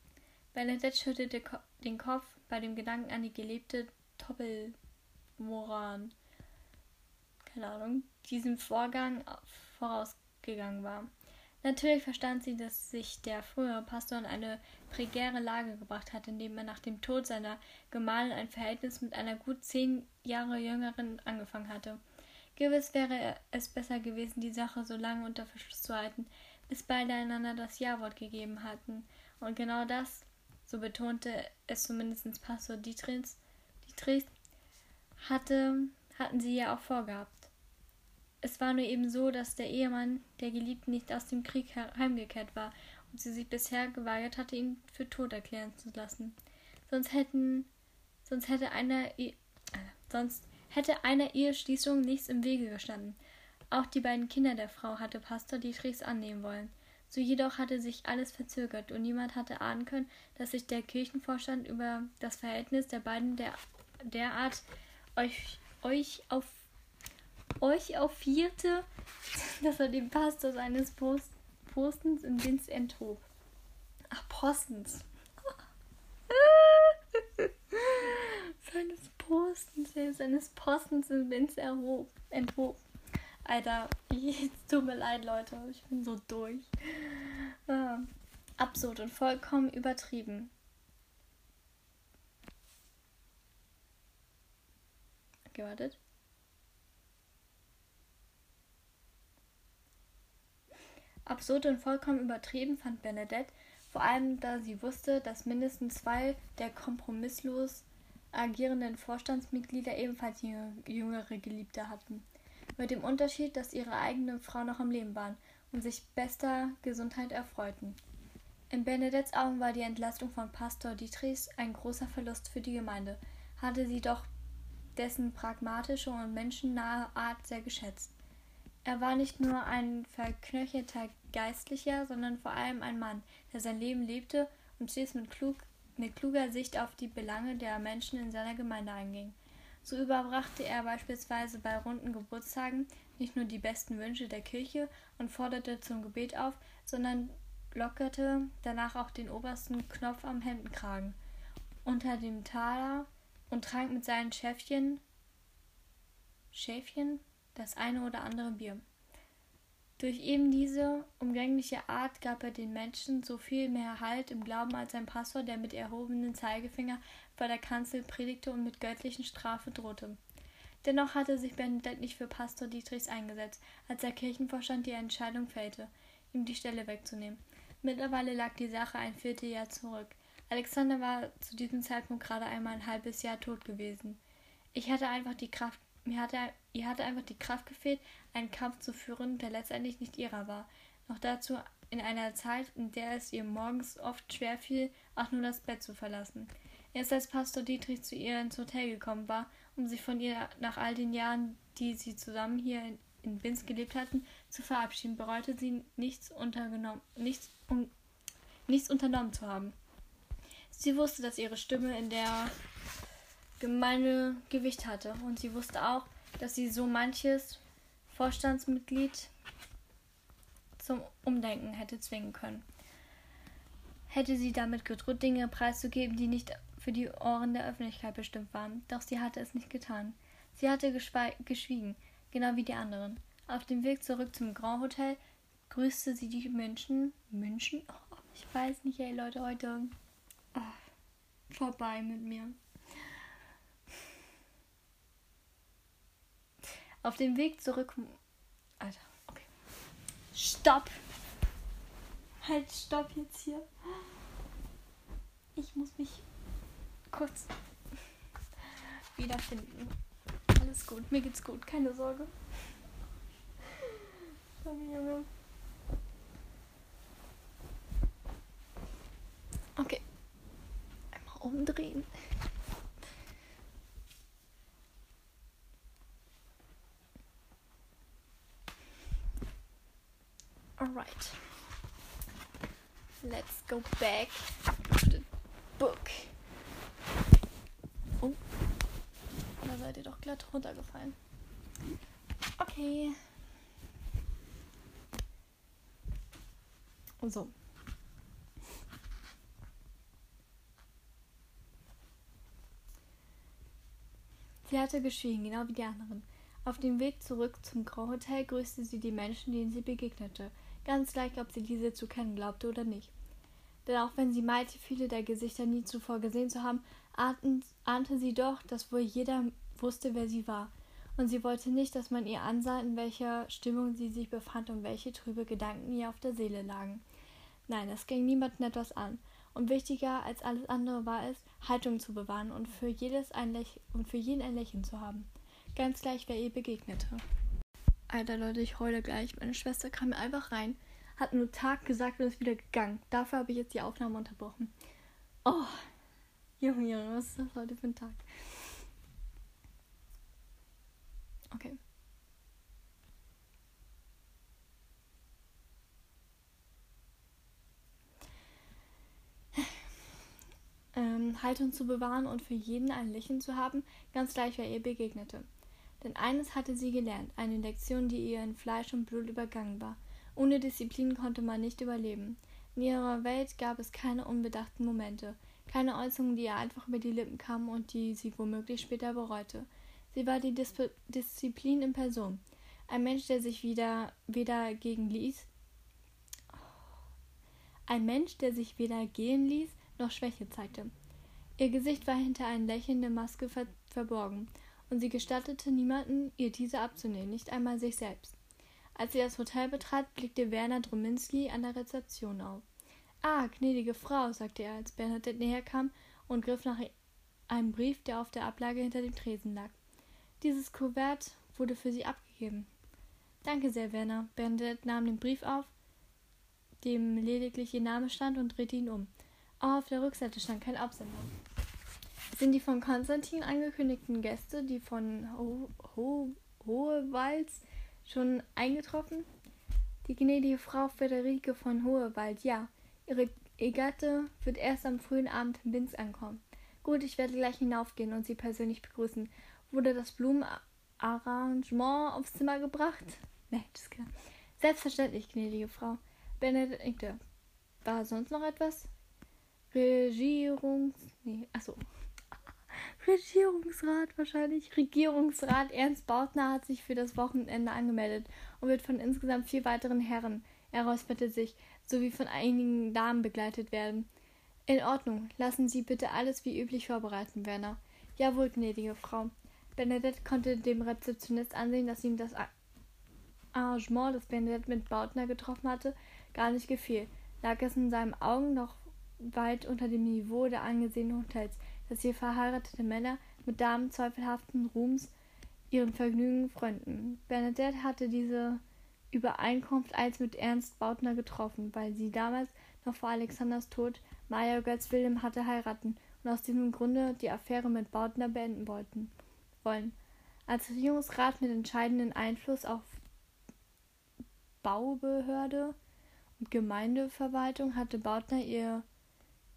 Bernadette schüttelte den Kopf bei dem Gedanken an die gelebte Doppelmoran, keine Ahnung, diesem Vorgang vorausgegangen war. Natürlich verstand sie, dass sich der frühere Pastor in eine prekäre Lage gebracht hatte, indem er nach dem Tod seiner Gemahlin ein Verhältnis mit einer gut zehn Jahre jüngeren angefangen hatte. Gewiss wäre es besser gewesen, die Sache so lange unter Verschluss zu halten, bis beide einander das Ja-Wort gegeben hatten. Und genau das, so betonte es zumindest Pastor Dietrichs, Dietrichs hatte, hatten sie ja auch vorgehabt. Es war nur eben so, dass der Ehemann der Geliebten nicht aus dem Krieg heimgekehrt war und sie sich bisher geweigert hatte, ihn für tot erklären zu lassen. Sonst hätten, sonst hätte einer, äh, sonst hätte einer Eheschließung nichts im Wege gestanden. Auch die beiden Kinder der Frau hatte Pastor Dietrichs annehmen wollen. So jedoch hatte sich alles verzögert und niemand hatte ahnen können, dass sich der Kirchenvorstand über das Verhältnis der beiden der, derart euch, euch auf euch auffierte, dass er dem Pastor seines Post, Postens im Dienst enthob. Ach, Postens. seines Postens, seines Postens in Vince erhob, enthob. Alter, es tut mir leid, Leute. Ich bin so durch. Ah, absurd und vollkommen übertrieben. Gewartet. Absurd und vollkommen übertrieben fand Bernadette, vor allem da sie wusste, dass mindestens zwei der kompromisslos agierenden Vorstandsmitglieder ebenfalls jüngere Geliebte hatten. Mit dem Unterschied, dass ihre eigenen Frauen noch am Leben waren und sich bester Gesundheit erfreuten. In Bernadettes Augen war die Entlastung von Pastor Dietrichs ein großer Verlust für die Gemeinde, hatte sie doch dessen pragmatische und menschennahe Art sehr geschätzt. Er war nicht nur ein verknöcherter Geistlicher, sondern vor allem ein Mann, der sein Leben lebte und stets mit klug mit kluger Sicht auf die Belange der Menschen in seiner Gemeinde einging. So überbrachte er beispielsweise bei runden Geburtstagen nicht nur die besten Wünsche der Kirche und forderte zum Gebet auf, sondern lockerte danach auch den obersten Knopf am Hemdenkragen unter dem Taler und trank mit seinen Schäfchen Schäfchen das eine oder andere Bier. Durch eben diese umgängliche Art gab er den Menschen so viel mehr Halt im Glauben als ein Pastor, der mit erhobenem Zeigefinger vor der Kanzel predigte und mit göttlichen Strafe drohte. Dennoch hatte sich Bernadette nicht für Pastor Dietrichs eingesetzt, als der Kirchenvorstand die Entscheidung fällte, ihm die Stelle wegzunehmen. Mittlerweile lag die Sache ein Vierteljahr zurück. Alexander war zu diesem Zeitpunkt gerade einmal ein halbes Jahr tot gewesen. Ich hatte einfach die Kraft, mir hatte, ihr hatte einfach die Kraft gefehlt, einen Kampf zu führen, der letztendlich nicht ihrer war. Noch dazu in einer Zeit, in der es ihr morgens oft schwer fiel, auch nur das Bett zu verlassen. Erst als Pastor Dietrich zu ihr ins Hotel gekommen war, um sich von ihr nach all den Jahren, die sie zusammen hier in, in Binz gelebt hatten, zu verabschieden, bereute sie nichts untergenommen, nichts, um, nichts unternommen zu haben. Sie wusste, dass ihre Stimme in der Gemeinde Gewicht hatte und sie wusste auch, dass sie so manches Vorstandsmitglied zum Umdenken hätte zwingen können. Hätte sie damit gedroht, Dinge preiszugeben, die nicht für die Ohren der Öffentlichkeit bestimmt waren. Doch sie hatte es nicht getan. Sie hatte geschwiegen, genau wie die anderen. Auf dem Weg zurück zum Grand Hotel grüßte sie die Menschen. München? Oh, ich weiß nicht, ey Leute, heute oh, vorbei mit mir. Auf dem Weg zurück. Alter, okay. Stopp! Halt, stopp jetzt hier. Ich muss mich kurz wiederfinden. Alles gut, mir geht's gut, keine Sorge. Junge. Okay. Einmal umdrehen. Alright. Let's go back to the book. Oh. Da seid ihr doch glatt runtergefallen. Okay. So. Sie hatte geschwiegen, genau wie die anderen. Auf dem Weg zurück zum Grand Hotel grüßte sie die Menschen, denen sie begegnete, ganz gleich, ob sie diese zu kennen glaubte oder nicht. Denn auch wenn sie meinte, viele der Gesichter nie zuvor gesehen zu haben, ahnte sie doch, dass wohl jeder wusste, wer sie war. Und sie wollte nicht, dass man ihr ansah, in welcher Stimmung sie sich befand und welche trübe Gedanken ihr auf der Seele lagen. Nein, es ging niemandem etwas an. Und wichtiger als alles andere war es, Haltung zu bewahren und für, jedes ein und für jeden ein Lächeln zu haben. Ganz gleich, wer ihr begegnete. Alter Leute, ich heule gleich. Meine Schwester kam mir einfach rein, hat nur Tag gesagt und ist wieder gegangen. Dafür habe ich jetzt die Aufnahme unterbrochen. Oh, Junge, Junge, was ist das heute für ein Tag? Okay. Ähm, Haltung zu bewahren und für jeden ein Lächeln zu haben, ganz gleich wer ihr begegnete. Denn eines hatte sie gelernt, eine Lektion, die ihr in Fleisch und Blut übergangen war. Ohne Disziplin konnte man nicht überleben. In ihrer Welt gab es keine unbedachten Momente, keine Äußerungen, die ihr einfach über die Lippen kamen und die sie womöglich später bereute. Sie war die Dis Disziplin in Person. Ein Mensch, der sich wieder weder gegen ließ, ein Mensch, der sich weder gehen ließ, noch Schwäche zeigte. Ihr Gesicht war hinter einer lächelnden Maske ver verborgen, und sie gestattete niemanden, ihr diese abzunehmen, nicht einmal sich selbst. Als sie das Hotel betrat, blickte Werner Drominski an der Rezeption auf. Ah, gnädige Frau, sagte er, als Bernadette näher kam und griff nach einem Brief, der auf der Ablage hinter dem Tresen lag. Dieses Kuvert wurde für Sie abgegeben. Danke sehr, Werner. Bernadette nahm den Brief auf, dem lediglich ihr Name stand, und drehte ihn um. Oh, auf der Rückseite stand kein Absender. Sind die von Konstantin angekündigten Gäste, die von Ho Ho Hohewalds, schon eingetroffen? Die gnädige Frau Friederike von Hohewald, ja. Ihre Gatte wird erst am frühen Abend in Binz ankommen. Gut, ich werde gleich hinaufgehen und sie persönlich begrüßen. Wurde das Blumenarmband Arrangement aufs Zimmer gebracht? Nee, das klar. Selbstverständlich, gnädige Frau. Benedikte. War sonst noch etwas? Regierungs. Nee, achso. Regierungsrat wahrscheinlich. Regierungsrat Ernst Bautner hat sich für das Wochenende angemeldet und wird von insgesamt vier weiteren Herren, er räusperte sich, sowie von einigen Damen begleitet werden. In Ordnung. Lassen Sie bitte alles wie üblich vorbereiten, Werner. Jawohl, gnädige Frau. Bernadette konnte dem Rezeptionist ansehen, dass ihm das Arrangement, das Bernadette mit Bautner getroffen hatte, gar nicht gefiel. Lag es in seinen Augen noch weit unter dem Niveau der angesehenen Hotels, dass hier verheiratete Männer mit Damen zweifelhaften Ruhms ihren Vergnügen freunden. Bernadette hatte diese Übereinkunft einst mit Ernst Bautner getroffen, weil sie damals noch vor Alexanders Tod Maja Götz Wilhelm hatte heiraten und aus diesem Grunde die Affäre mit Bautner beenden wollten, wollen. Als Regierungsrat mit entscheidendem Einfluss auf Baubehörde und Gemeindeverwaltung hatte Bautner ihr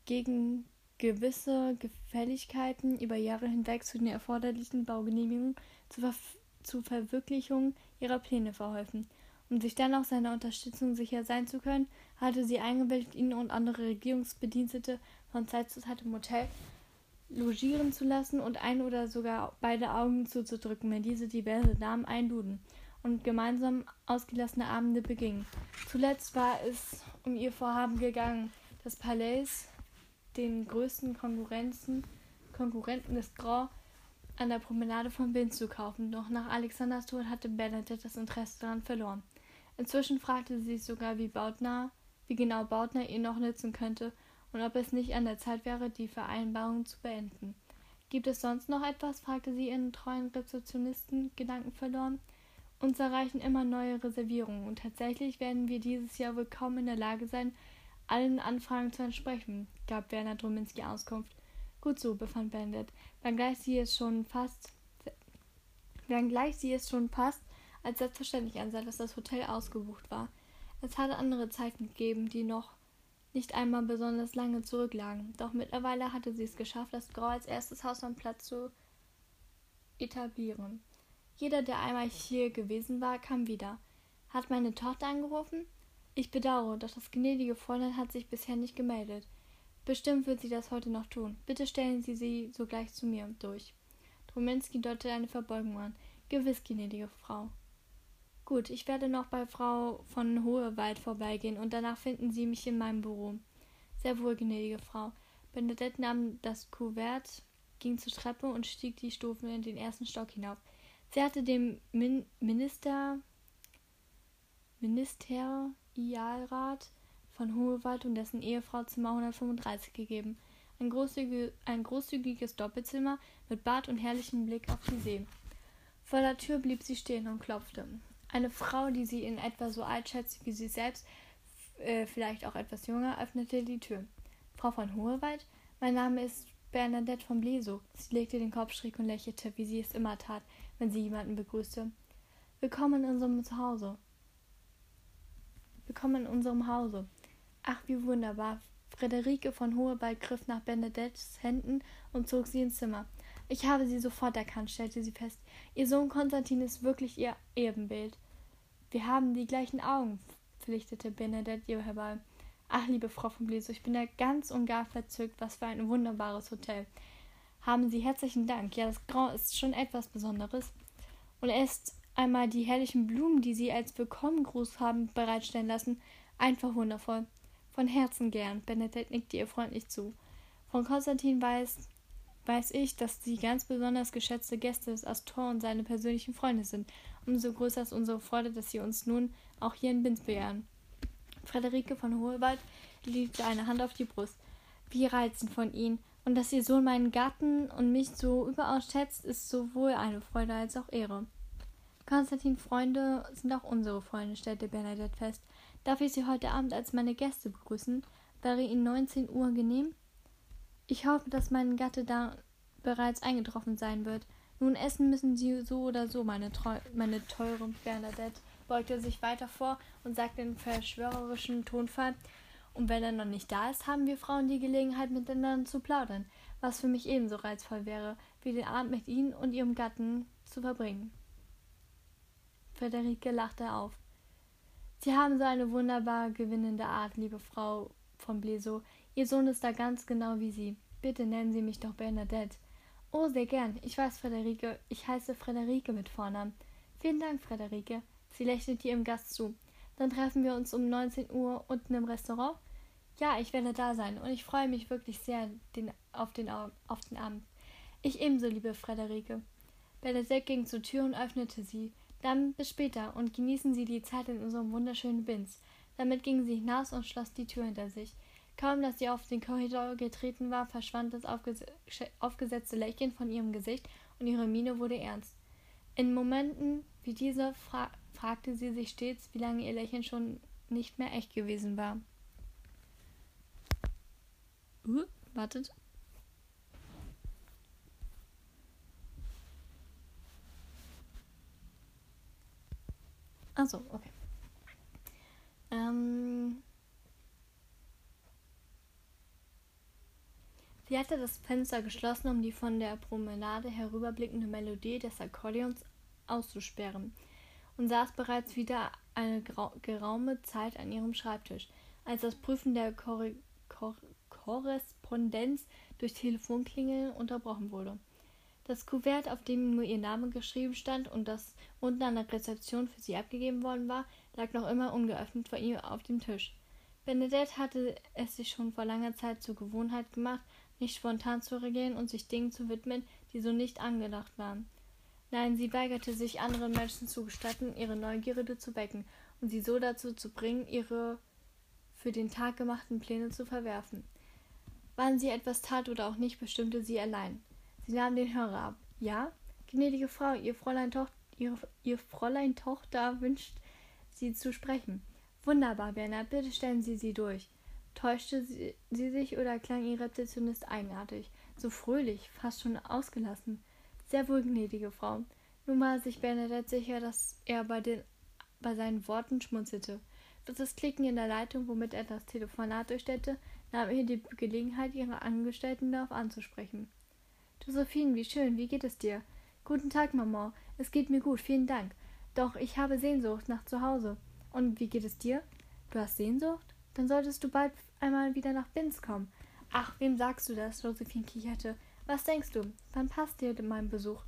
gegen gewisse Gefälligkeiten über Jahre hinweg zu den erforderlichen Baugenehmigungen zur, Ver zur Verwirklichung ihrer Pläne verholfen. Um sich dann auch seiner Unterstützung sicher sein zu können, hatte sie eingewilligt, ihn und andere Regierungsbedienstete von Zeit zu Zeit im Hotel logieren zu lassen und ein oder sogar beide Augen zuzudrücken, wenn diese diverse Damen einluden und gemeinsam ausgelassene Abende begingen. Zuletzt war es um ihr Vorhaben gegangen, das Palais den größten Konkurrenzen, Konkurrenten des Grand an der Promenade von Bind zu kaufen, doch nach Alexanders Tod hatte Bernadette das Interesse daran verloren. Inzwischen fragte sie sich sogar, wie Bautner, wie genau Bautner ihr noch nützen könnte und ob es nicht an der Zeit wäre, die Vereinbarung zu beenden. Gibt es sonst noch etwas? fragte sie ihren treuen Rezeptionisten Gedanken verloren. Uns erreichen immer neue Reservierungen und tatsächlich werden wir dieses Jahr wohl kaum in der Lage sein, allen Anfragen zu entsprechen, gab Werner Drominski Auskunft. Gut so, befand Bandit, wenngleich sie es schon fast wenngleich sie es schon passt, als selbstverständlich ansah, dass das Hotel ausgebucht war. Es hatte andere Zeiten gegeben, die noch nicht einmal besonders lange zurücklagen, doch mittlerweile hatte sie es geschafft, das Grau als erstes Haus am Platz zu etablieren. Jeder, der einmal hier gewesen war, kam wieder. Hat meine Tochter angerufen? Ich bedauere, doch das gnädige Fräulein hat sich bisher nicht gemeldet. Bestimmt wird sie das heute noch tun. Bitte stellen Sie sie sogleich zu mir durch. Druminski deutete eine Verbeugung an. Gewiss, gnädige Frau. Gut, ich werde noch bei Frau von Hohewald vorbeigehen und danach finden Sie mich in meinem Büro. Sehr wohl, gnädige Frau. Benedette nahm das Kuvert, ging zur Treppe und stieg die Stufen in den ersten Stock hinauf. Sie hatte dem Min Minister Ministerialrat von Hohewald und dessen Ehefrau Zimmer 135 gegeben. Ein, großzügig, ein großzügiges Doppelzimmer mit Bad und herrlichem Blick auf die See. Vor der Tür blieb sie stehen und klopfte. Eine Frau, die sie in etwa so alt schätzte wie sie selbst, äh, vielleicht auch etwas jünger, öffnete die Tür. Frau von Hohewald, mein Name ist Bernadette von Blesow. Sie legte den Kopf schräg und lächelte, wie sie es immer tat, wenn sie jemanden begrüßte. Willkommen in unserem Zuhause. Willkommen in unserem Hause. Ach, wie wunderbar. Friederike von Hohewald griff nach Bernadettes Händen und zog sie ins Zimmer. Ich habe sie sofort erkannt, stellte sie fest. Ihr Sohn Konstantin ist wirklich ihr Ebenbild. Wir haben die gleichen Augen, pflichtete Bernadette ihr herbei. Ach, liebe Frau von Blesow, ich bin ja ganz und gar verzückt. Was für ein wunderbares Hotel. Haben Sie herzlichen Dank. Ja, das Grand ist schon etwas Besonderes. Und erst einmal die herrlichen Blumen, die Sie als Willkommengruß haben bereitstellen lassen. Einfach wundervoll. Von Herzen gern. Bernadette nickte ihr freundlich zu. Von Konstantin weiß, weiß ich, dass sie ganz besonders geschätzte Gäste des Astor und seine persönlichen Freunde sind. Umso größer ist unsere Freude, dass sie uns nun auch hier in Binz beehren. Frederike von Hohewald legte eine Hand auf die Brust. Wie reizend von Ihnen. Und dass Ihr Sohn meinen Gatten und mich so überaus schätzt, ist sowohl eine Freude als auch Ehre. Konstantin Freunde sind auch unsere Freunde, stellte Bernadette fest. Darf ich Sie heute Abend als meine Gäste begrüßen? Wäre Ihnen 19 Uhr genehm? Ich hoffe, dass mein Gatte da bereits eingetroffen sein wird. Nun essen müssen Sie so oder so, meine, Treu meine teure Bernadette, beugte sich weiter vor und sagte in verschwörerischem Tonfall, und wenn er noch nicht da ist, haben wir Frauen die Gelegenheit, miteinander zu plaudern, was für mich ebenso reizvoll wäre, wie den Abend mit Ihnen und Ihrem Gatten zu verbringen. Frederike lachte auf. Sie haben so eine wunderbar gewinnende Art, liebe Frau von Bleso. Ihr Sohn ist da ganz genau wie Sie. Bitte nennen Sie mich doch Bernadette. Oh, sehr gern. Ich weiß, Frederike. Ich heiße Frederike mit Vornamen. Vielen Dank, Frederike. Sie lächelte ihrem Gast zu. Dann treffen wir uns um 19 Uhr unten im Restaurant. Ja, ich werde da sein und ich freue mich wirklich sehr den, auf, den, auf den Abend. Ich ebenso, liebe Frederike. Bernadette ging zur Tür und öffnete sie. Dann bis später und genießen Sie die Zeit in unserem wunderschönen Binz. Damit ging sie hinaus und schloss die Tür hinter sich. Kaum, dass sie auf den Korridor getreten war, verschwand das aufgesetzte Lächeln von ihrem Gesicht und ihre Miene wurde ernst. In Momenten wie dieser fra fragte sie sich stets, wie lange ihr Lächeln schon nicht mehr echt gewesen war. Uh, wartet. Achso, okay. Ähm Sie hatte das Fenster geschlossen, um die von der Promenade herüberblickende Melodie des Akkordeons auszusperren, und saß bereits wieder eine geraume Zeit an ihrem Schreibtisch, als das Prüfen der Korre Kor Korrespondenz durch Telefonklingeln unterbrochen wurde. Das Kuvert, auf dem nur ihr Name geschrieben stand und das unten an der Rezeption für sie abgegeben worden war, lag noch immer ungeöffnet vor ihr auf dem Tisch. Benedette hatte es sich schon vor langer Zeit zur Gewohnheit gemacht, nicht spontan zu reagieren und sich Dingen zu widmen, die so nicht angedacht waren. Nein, sie weigerte sich, anderen Menschen zu gestatten, ihre Neugierde zu wecken und sie so dazu zu bringen, ihre für den Tag gemachten Pläne zu verwerfen. Wann sie etwas tat oder auch nicht, bestimmte sie allein. Sie nahm den Hörer ab. Ja, gnädige Frau, ihr Fräulein, Toch ihre, ihr Fräulein Tochter wünscht, Sie zu sprechen. Wunderbar, Bernhard, bitte stellen Sie sie durch. Täuschte sie, sie sich oder klang ihr Rezeptionist eigenartig, so fröhlich, fast schon ausgelassen? Sehr wohl, gnädige Frau. Nun war sich Bernadette sicher, dass er bei, den, bei seinen Worten schmunzelte. Durch das Klicken in der Leitung, womit er das Telefonat durchstellte, nahm er die Gelegenheit, ihre Angestellten darauf anzusprechen. Josephine, wie schön, wie geht es dir? Guten Tag, Maman. Es geht mir gut, vielen Dank. Doch ich habe Sehnsucht nach zu Hause. Und wie geht es dir? Du hast Sehnsucht? Dann solltest du bald einmal wieder nach Binz kommen. Ach, wem sagst du das? Josephine kicherte. Was denkst du? Wann passt dir mein Besuch?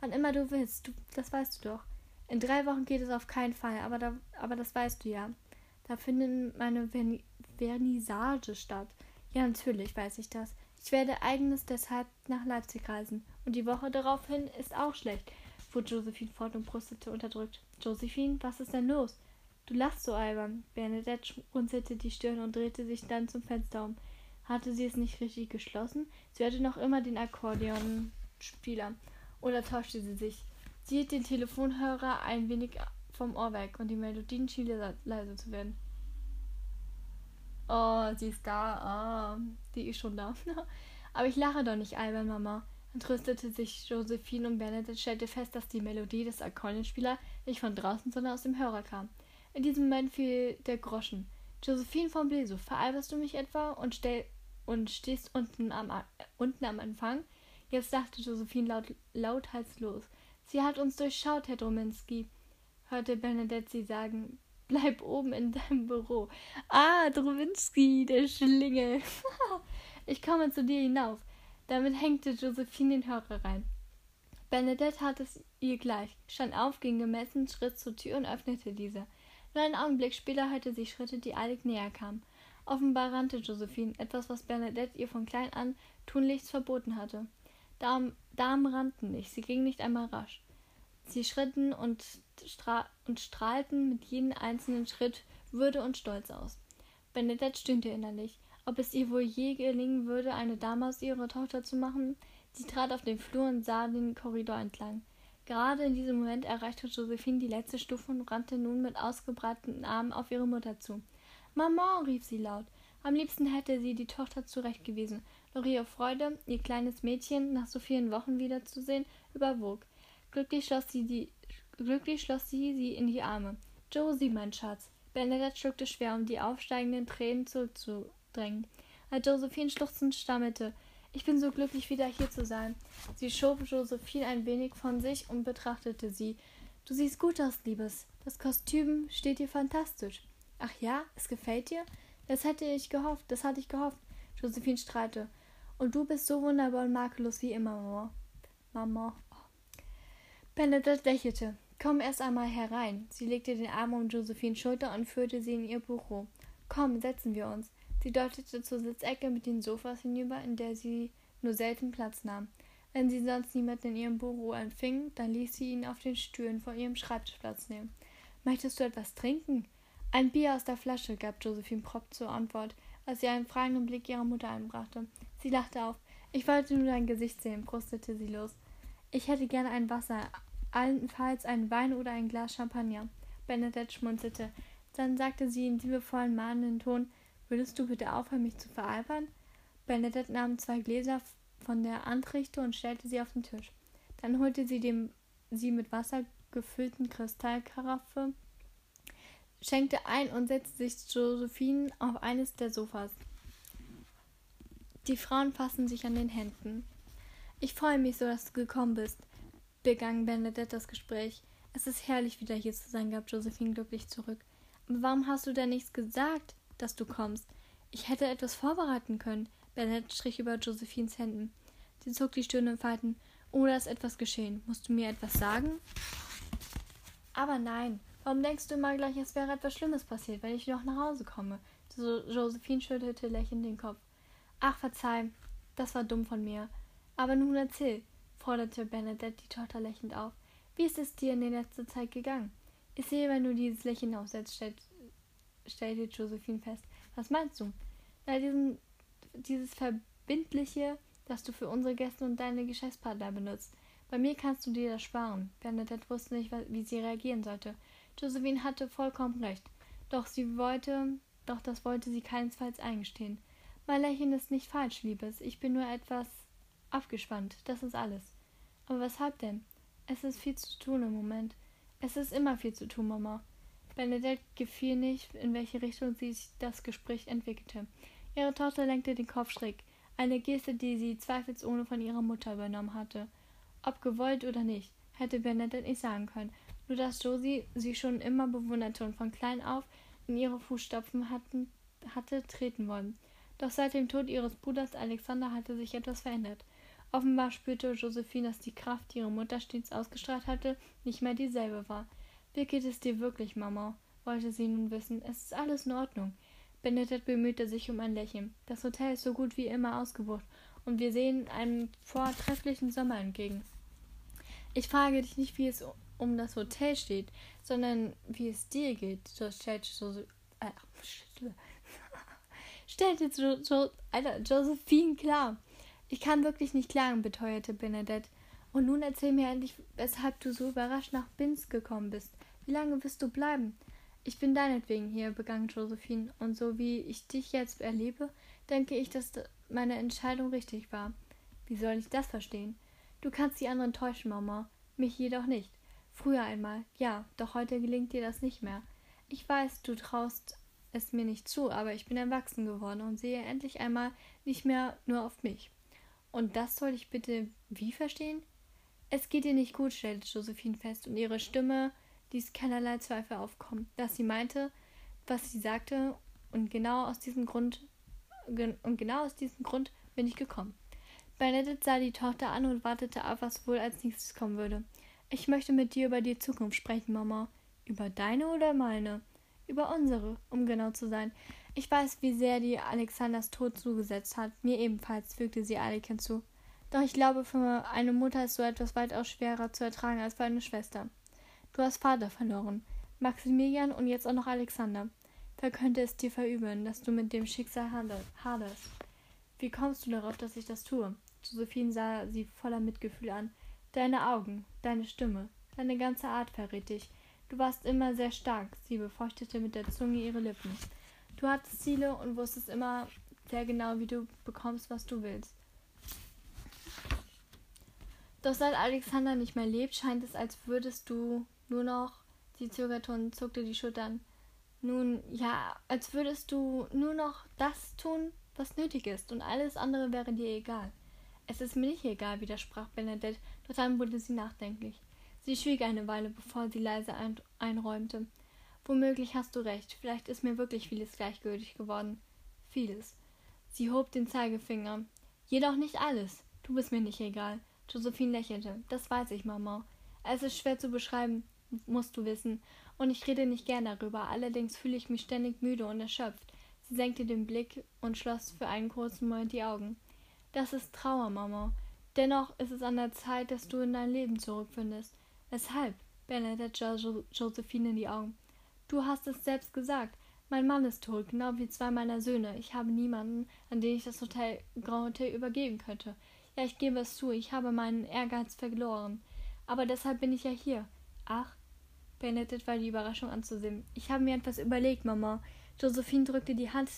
Wann immer du willst, du, das weißt du doch. In drei Wochen geht es auf keinen Fall, aber, da, aber das weißt du ja. Da findet meine Verni Vernissage statt. Ja, natürlich weiß ich das. Ich werde eigenes deshalb nach Leipzig reisen. Und die Woche daraufhin ist auch schlecht, fuhr Josephine fort und brustete unterdrückt. Josephine, was ist denn los? Du lachst so albern. Bernadette runzelte die Stirn und drehte sich dann zum Fenster um. Hatte sie es nicht richtig geschlossen? Sie hörte noch immer den Akkordeonspieler. Oder täuschte sie sich? Sie hielt den Telefonhörer ein wenig vom Ohr weg und die Melodien schienen leise zu werden. Oh, sie ist da. Oh, die ist schon da. Aber ich lache doch nicht albern, Mama. Dann tröstete sich Josephine und Bernadette stellte fest, dass die Melodie des Akkordeonspielers nicht von draußen, sondern aus dem Hörer kam. In diesem Moment fiel der Groschen. Josephine von Bleso, veralberst du mich etwa und, stell, und stehst unten am, äh, unten am Anfang? Jetzt dachte Josephine laut, lauthals los. Sie hat uns durchschaut, Herr Drominski, hörte Bernadette sie sagen. Bleib oben in deinem Büro. Ah, Drowinski, der Schlingel. ich komme zu dir hinauf. Damit hängte Josephine den Hörer rein. Bernadette hatte es ihr gleich, stand auf, ging gemessen Schritt zur Tür und öffnete diese. Nur einen Augenblick später hörte sie Schritte, die eilig näher kamen. Offenbar rannte Josephine, etwas, was Bernadette ihr von klein an tunlichst verboten hatte. Damen, Damen rannten nicht, sie gingen nicht einmal rasch. Sie schritten und, stra und strahlten mit jedem einzelnen Schritt Würde und Stolz aus. Bernadette stöhnte innerlich. Ob es ihr wohl je gelingen würde, eine Dame aus ihrer Tochter zu machen? Sie trat auf den Flur und sah den Korridor entlang. Gerade in diesem Moment erreichte Josephine die letzte Stufe und rannte nun mit ausgebreiteten Armen auf ihre Mutter zu. Maman, rief sie laut. Am liebsten hätte sie die Tochter zurechtgewiesen, doch ihre Freude, ihr kleines Mädchen nach so vielen Wochen wiederzusehen, überwog. Glücklich schloss sie, die, glücklich schloss sie sie in die Arme. Josie, mein Schatz. Bernadette schluckte schwer, um die aufsteigenden Tränen zurückzudrängen. Als Josephine schluchzend stammelte, ich bin so glücklich, wieder hier zu sein. Sie schob Josephine ein wenig von sich und betrachtete sie. Du siehst gut aus, Liebes. Das Kostüm steht dir fantastisch. Ach ja, es gefällt dir? Das hätte ich gehofft, das hatte ich gehofft. Josephine strahlte. Und du bist so wunderbar und makellos wie immer, Mama. Mama. Benedict lächelte. Komm erst einmal herein. Sie legte den Arm um Josephines Schulter und führte sie in ihr Büro. Komm, setzen wir uns. Sie deutete zur Sitzecke mit den Sofas hinüber, in der sie nur selten Platz nahm. Wenn sie sonst niemanden in ihrem Büro empfing, dann ließ sie ihn auf den Stühlen vor ihrem Schreibtisch Platz nehmen. Möchtest du etwas trinken? Ein Bier aus der Flasche, gab Josephine prompt zur Antwort, als sie einen fragenden Blick ihrer Mutter einbrachte. Sie lachte auf. Ich wollte nur dein Gesicht sehen, brustete sie los. Ich hätte gerne ein Wasser, allenfalls einen Wein oder ein Glas Champagner. Bernadette schmunzelte. Dann sagte sie in liebevollen, mahnenden Ton, würdest du bitte aufhören, mich zu veralbern? Bernadette nahm zwei Gläser von der Anrichte und stellte sie auf den Tisch. Dann holte sie dem sie mit Wasser gefüllten Kristallkaraffe, schenkte ein und setzte sich Josephine auf eines der Sofas. Die Frauen fassen sich an den Händen. Ich freue mich so, dass du gekommen bist, begann Bernadette das Gespräch. Es ist herrlich, wieder hier zu sein, gab Josephine glücklich zurück. Aber warum hast du denn nichts gesagt, dass du kommst? Ich hätte etwas vorbereiten können. Bernadette strich über Josephines Händen. Sie zog die Stirn in Falten. Oder ist etwas geschehen? Musst du mir etwas sagen? Aber nein. Warum denkst du immer gleich, es wäre etwas Schlimmes passiert, wenn ich noch nach Hause komme? So, Josephine schüttelte lächelnd den Kopf. Ach, verzeih, das war dumm von mir. Aber nun erzähl, forderte Bernadette die Tochter lächelnd auf. Wie ist es dir in der letzten Zeit gegangen? Ich sehe, wenn du dieses Lächeln aufsetzt, stellt, stellte Josephine fest. Was meinst du? Na, diesen, dieses verbindliche, das du für unsere Gäste und deine Geschäftspartner benutzt. Bei mir kannst du dir das sparen. Bernadette wusste nicht, wie sie reagieren sollte. Josephine hatte vollkommen recht. Doch sie wollte, doch das wollte sie keinesfalls eingestehen. Mein Lächeln ist nicht falsch, Liebes. Ich bin nur etwas abgespannt. Das ist alles. Aber weshalb denn? Es ist viel zu tun im Moment. Es ist immer viel zu tun, Mama. Bernadette gefiel nicht, in welche Richtung sich das Gespräch entwickelte. Ihre Tochter lenkte den Kopf schräg, eine Geste, die sie zweifelsohne von ihrer Mutter übernommen hatte. Ob gewollt oder nicht, hätte Bernadette nicht sagen können, nur dass Josie sie schon immer bewunderte und von klein auf in ihre Fußstapfen hatten, hatte treten wollen. Doch seit dem Tod ihres Bruders Alexander hatte sich etwas verändert. Offenbar spürte Josephine, dass die Kraft, die ihre Mutter stets ausgestrahlt hatte, nicht mehr dieselbe war. Wie geht es dir wirklich, Mama? wollte sie nun wissen. Es ist alles in Ordnung. Benedette bemühte sich um ein Lächeln. Das Hotel ist so gut wie immer ausgebucht und wir sehen einem vortrefflichen Sommer entgegen. Ich frage dich nicht, wie es um das Hotel steht, sondern wie es dir geht, stellte, Jose äh, stellte jo jo Alter, Josephine klar. Ich kann wirklich nicht klagen, beteuerte Benedette. Und nun erzähl mir endlich, weshalb du so überrascht nach Binz gekommen bist. Wie lange wirst du bleiben? Ich bin deinetwegen hier, begann Josephine, und so wie ich dich jetzt erlebe, denke ich, dass meine Entscheidung richtig war. Wie soll ich das verstehen? Du kannst die anderen täuschen, Mama, mich jedoch nicht. Früher einmal, ja, doch heute gelingt dir das nicht mehr. Ich weiß, du traust es mir nicht zu, aber ich bin erwachsen geworden und sehe endlich einmal nicht mehr nur auf mich. Und das soll ich bitte wie verstehen? Es geht ihr nicht gut, stellte Josephine fest, und ihre Stimme ließ keinerlei Zweifel aufkommen, dass sie meinte, was sie sagte, und genau aus diesem Grund und genau aus diesem Grund bin ich gekommen. Bernadette sah die Tochter an und wartete ab, was wohl als nächstes kommen würde. Ich möchte mit dir über die Zukunft sprechen, Mama. Über deine oder meine? Über unsere, um genau zu sein. Ich weiß, wie sehr dir Alexanders Tod zugesetzt hat. Mir ebenfalls, fügte sie eilig hinzu. Doch ich glaube, für eine Mutter ist so etwas weitaus schwerer zu ertragen als für eine Schwester. Du hast Vater verloren, Maximilian und jetzt auch noch Alexander. Wer könnte es dir verübeln, dass du mit dem Schicksal haderst? Wie kommst du darauf, dass ich das tue? Josephine sah sie voller Mitgefühl an. Deine Augen, deine Stimme, deine ganze Art verrät dich. Du warst immer sehr stark. Sie befeuchtete mit der Zunge ihre Lippen. Du hattest Ziele und wusstest immer sehr genau, wie du bekommst, was du willst. Doch seit Alexander nicht mehr lebt, scheint es, als würdest du nur noch. Sie zögerte und zuckte die Schultern. Nun, ja, als würdest du nur noch das tun, was nötig ist, und alles andere wäre dir egal. Es ist mir nicht egal, widersprach Benedette, doch dann wurde sie nachdenklich. Sie schwieg eine Weile, bevor sie leise ein einräumte. Womöglich hast du recht, vielleicht ist mir wirklich vieles gleichgültig geworden. Vieles. Sie hob den Zeigefinger. Jedoch nicht alles. Du bist mir nicht egal. Josephine lächelte. Das weiß ich, Mama. Es ist schwer zu beschreiben, musst du wissen. Und ich rede nicht gern darüber. Allerdings fühle ich mich ständig müde und erschöpft. Sie senkte den Blick und schloss für einen kurzen Moment die Augen. Das ist Trauer, Mama. Dennoch ist es an der Zeit, dass du in dein Leben zurückfindest. Weshalb? Bernadette jo Josephine in die Augen. Du hast es selbst gesagt. Mein Mann ist tot, genau wie zwei meiner Söhne. Ich habe niemanden, an den ich das Hotel Grand Hotel übergeben könnte. Ja, ich gebe es zu, ich habe meinen Ehrgeiz verloren. Aber deshalb bin ich ja hier. Ach, Bernadette war die Überraschung anzusehen. Ich habe mir etwas überlegt, Mama. Josephine drückte die Hand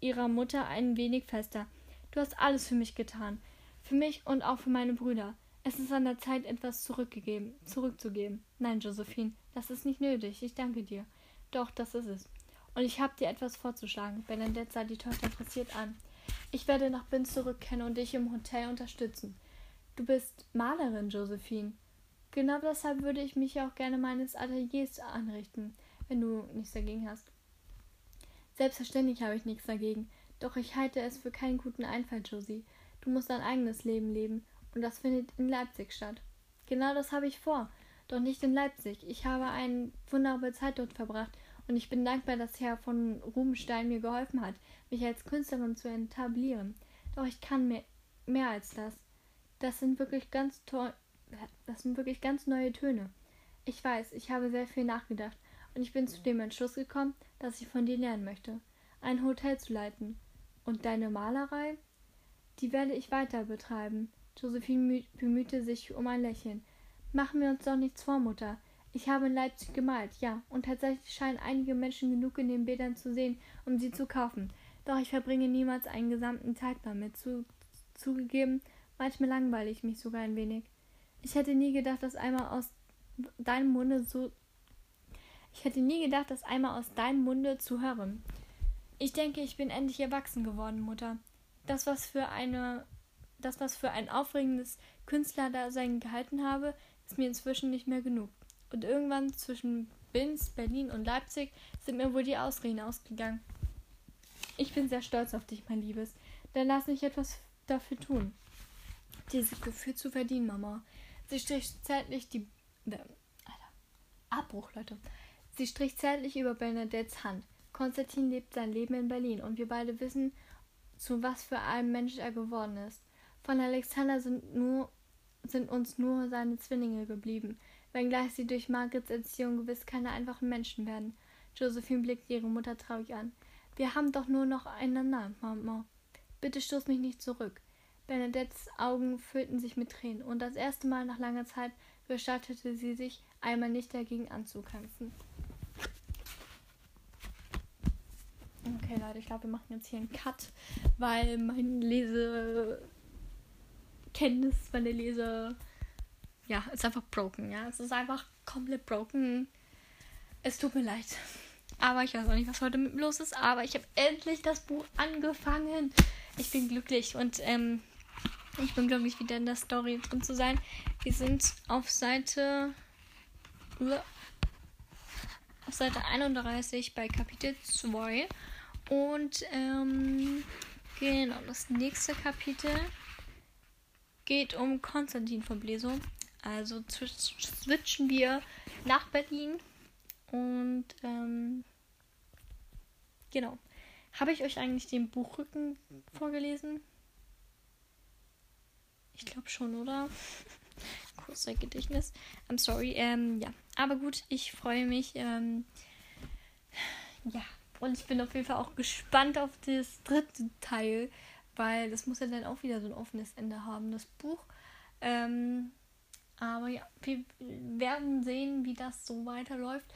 ihrer Mutter ein wenig fester. Du hast alles für mich getan. Für mich und auch für meine Brüder. Es ist an der Zeit, etwas zurückgegeben, zurückzugeben. Nein, Josephine, das ist nicht nötig. Ich danke dir. Doch, das ist es. Und ich habe dir etwas vorzuschlagen. Bernadette sah die Tochter interessiert an. Ich werde nach Bin zurückkehren und dich im Hotel unterstützen. Du bist Malerin, Josephine. Genau deshalb würde ich mich auch gerne meines Ateliers anrichten, wenn du nichts dagegen hast. Selbstverständlich habe ich nichts dagegen, doch ich halte es für keinen guten Einfall, Josie. Du musst dein eigenes Leben leben, und das findet in Leipzig statt. Genau das habe ich vor, doch nicht in Leipzig. Ich habe eine wunderbare Zeit dort verbracht, und ich bin dankbar, dass Herr von Rubenstein mir geholfen hat, mich als Künstlerin zu etablieren. Doch ich kann mehr, mehr als das. Das sind wirklich ganz das sind wirklich ganz neue Töne. Ich weiß, ich habe sehr viel nachgedacht und ich bin zu dem Entschluss gekommen, dass ich von dir lernen möchte, ein Hotel zu leiten. Und deine Malerei? Die werde ich weiter betreiben. Josephine bemühte sich um ein Lächeln. Machen wir uns doch nichts vor, Mutter. Ich habe in Leipzig gemalt, ja, und tatsächlich scheinen einige Menschen genug in den Bädern zu sehen, um sie zu kaufen. Doch ich verbringe niemals einen gesamten Tag damit. Zu, zugegeben, manchmal langweile ich mich sogar ein wenig. Ich hätte nie gedacht, dass einmal aus deinem Munde so. Ich hätte nie gedacht, das einmal aus deinem Munde zu hören. Ich denke, ich bin endlich erwachsen geworden, Mutter. Das, was für eine. Das, was für ein aufregendes Künstlerdasein gehalten habe, ist mir inzwischen nicht mehr genug. Und irgendwann zwischen Binz, Berlin und Leipzig sind mir wohl die Ausreden ausgegangen. Ich bin sehr stolz auf dich, mein Liebes. Dann lass mich etwas dafür tun. Dieses Gefühl zu verdienen, Mama. Sie strich zärtlich die. Äh, Alter. Abbruch, Leute. Sie strich zärtlich über Bernadettes Hand. Konstantin lebt sein Leben in Berlin und wir beide wissen, zu was für einem Mensch er geworden ist. Von Alexander sind, nur, sind uns nur seine Zwillinge geblieben, wenngleich sie durch Margarets Erziehung gewiss keine einfachen Menschen werden. Josephine blickte ihre Mutter traurig an. Wir haben doch nur noch einander, Mama. Bitte stoß mich nicht zurück. Bernadettes Augen füllten sich mit Tränen, und das erste Mal nach langer Zeit gestattete sie sich, einmal nicht dagegen anzukämpfen. Okay, Leute, ich glaube, wir machen jetzt hier einen Cut, weil mein Lesekenntnis, meine Lese, ja, ist einfach broken, ja. Es ist einfach komplett broken. Es tut mir leid. Aber ich weiß auch nicht, was heute mit mir los ist. Aber ich habe endlich das Buch angefangen. Ich bin glücklich und ähm, ich bin glücklich, wieder in der Story drin zu sein. Wir sind auf Seite. Auf Seite 31 bei Kapitel 2. Und ähm, genau, das nächste Kapitel geht um Konstantin von Bleso. Also switchen wir nach Berlin. Und ähm, genau. Habe ich euch eigentlich den Buchrücken vorgelesen? Ich glaube schon, oder? Kurzer Gedächtnis. I'm sorry. Ähm, ja. Aber gut, ich freue mich. Ähm, ja. Und ich bin auf jeden Fall auch gespannt auf das dritte Teil, weil das muss ja dann auch wieder so ein offenes Ende haben, das Buch. Ähm, aber ja, wir werden sehen, wie das so weiterläuft.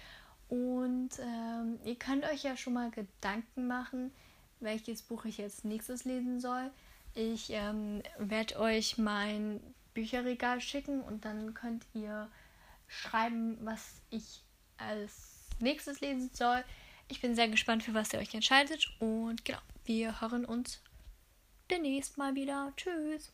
Und ähm, ihr könnt euch ja schon mal Gedanken machen, welches Buch ich jetzt nächstes lesen soll. Ich ähm, werde euch mein Bücherregal schicken und dann könnt ihr schreiben, was ich als nächstes lesen soll. Ich bin sehr gespannt, für was ihr euch entscheidet. Und genau, wir hören uns demnächst mal wieder. Tschüss.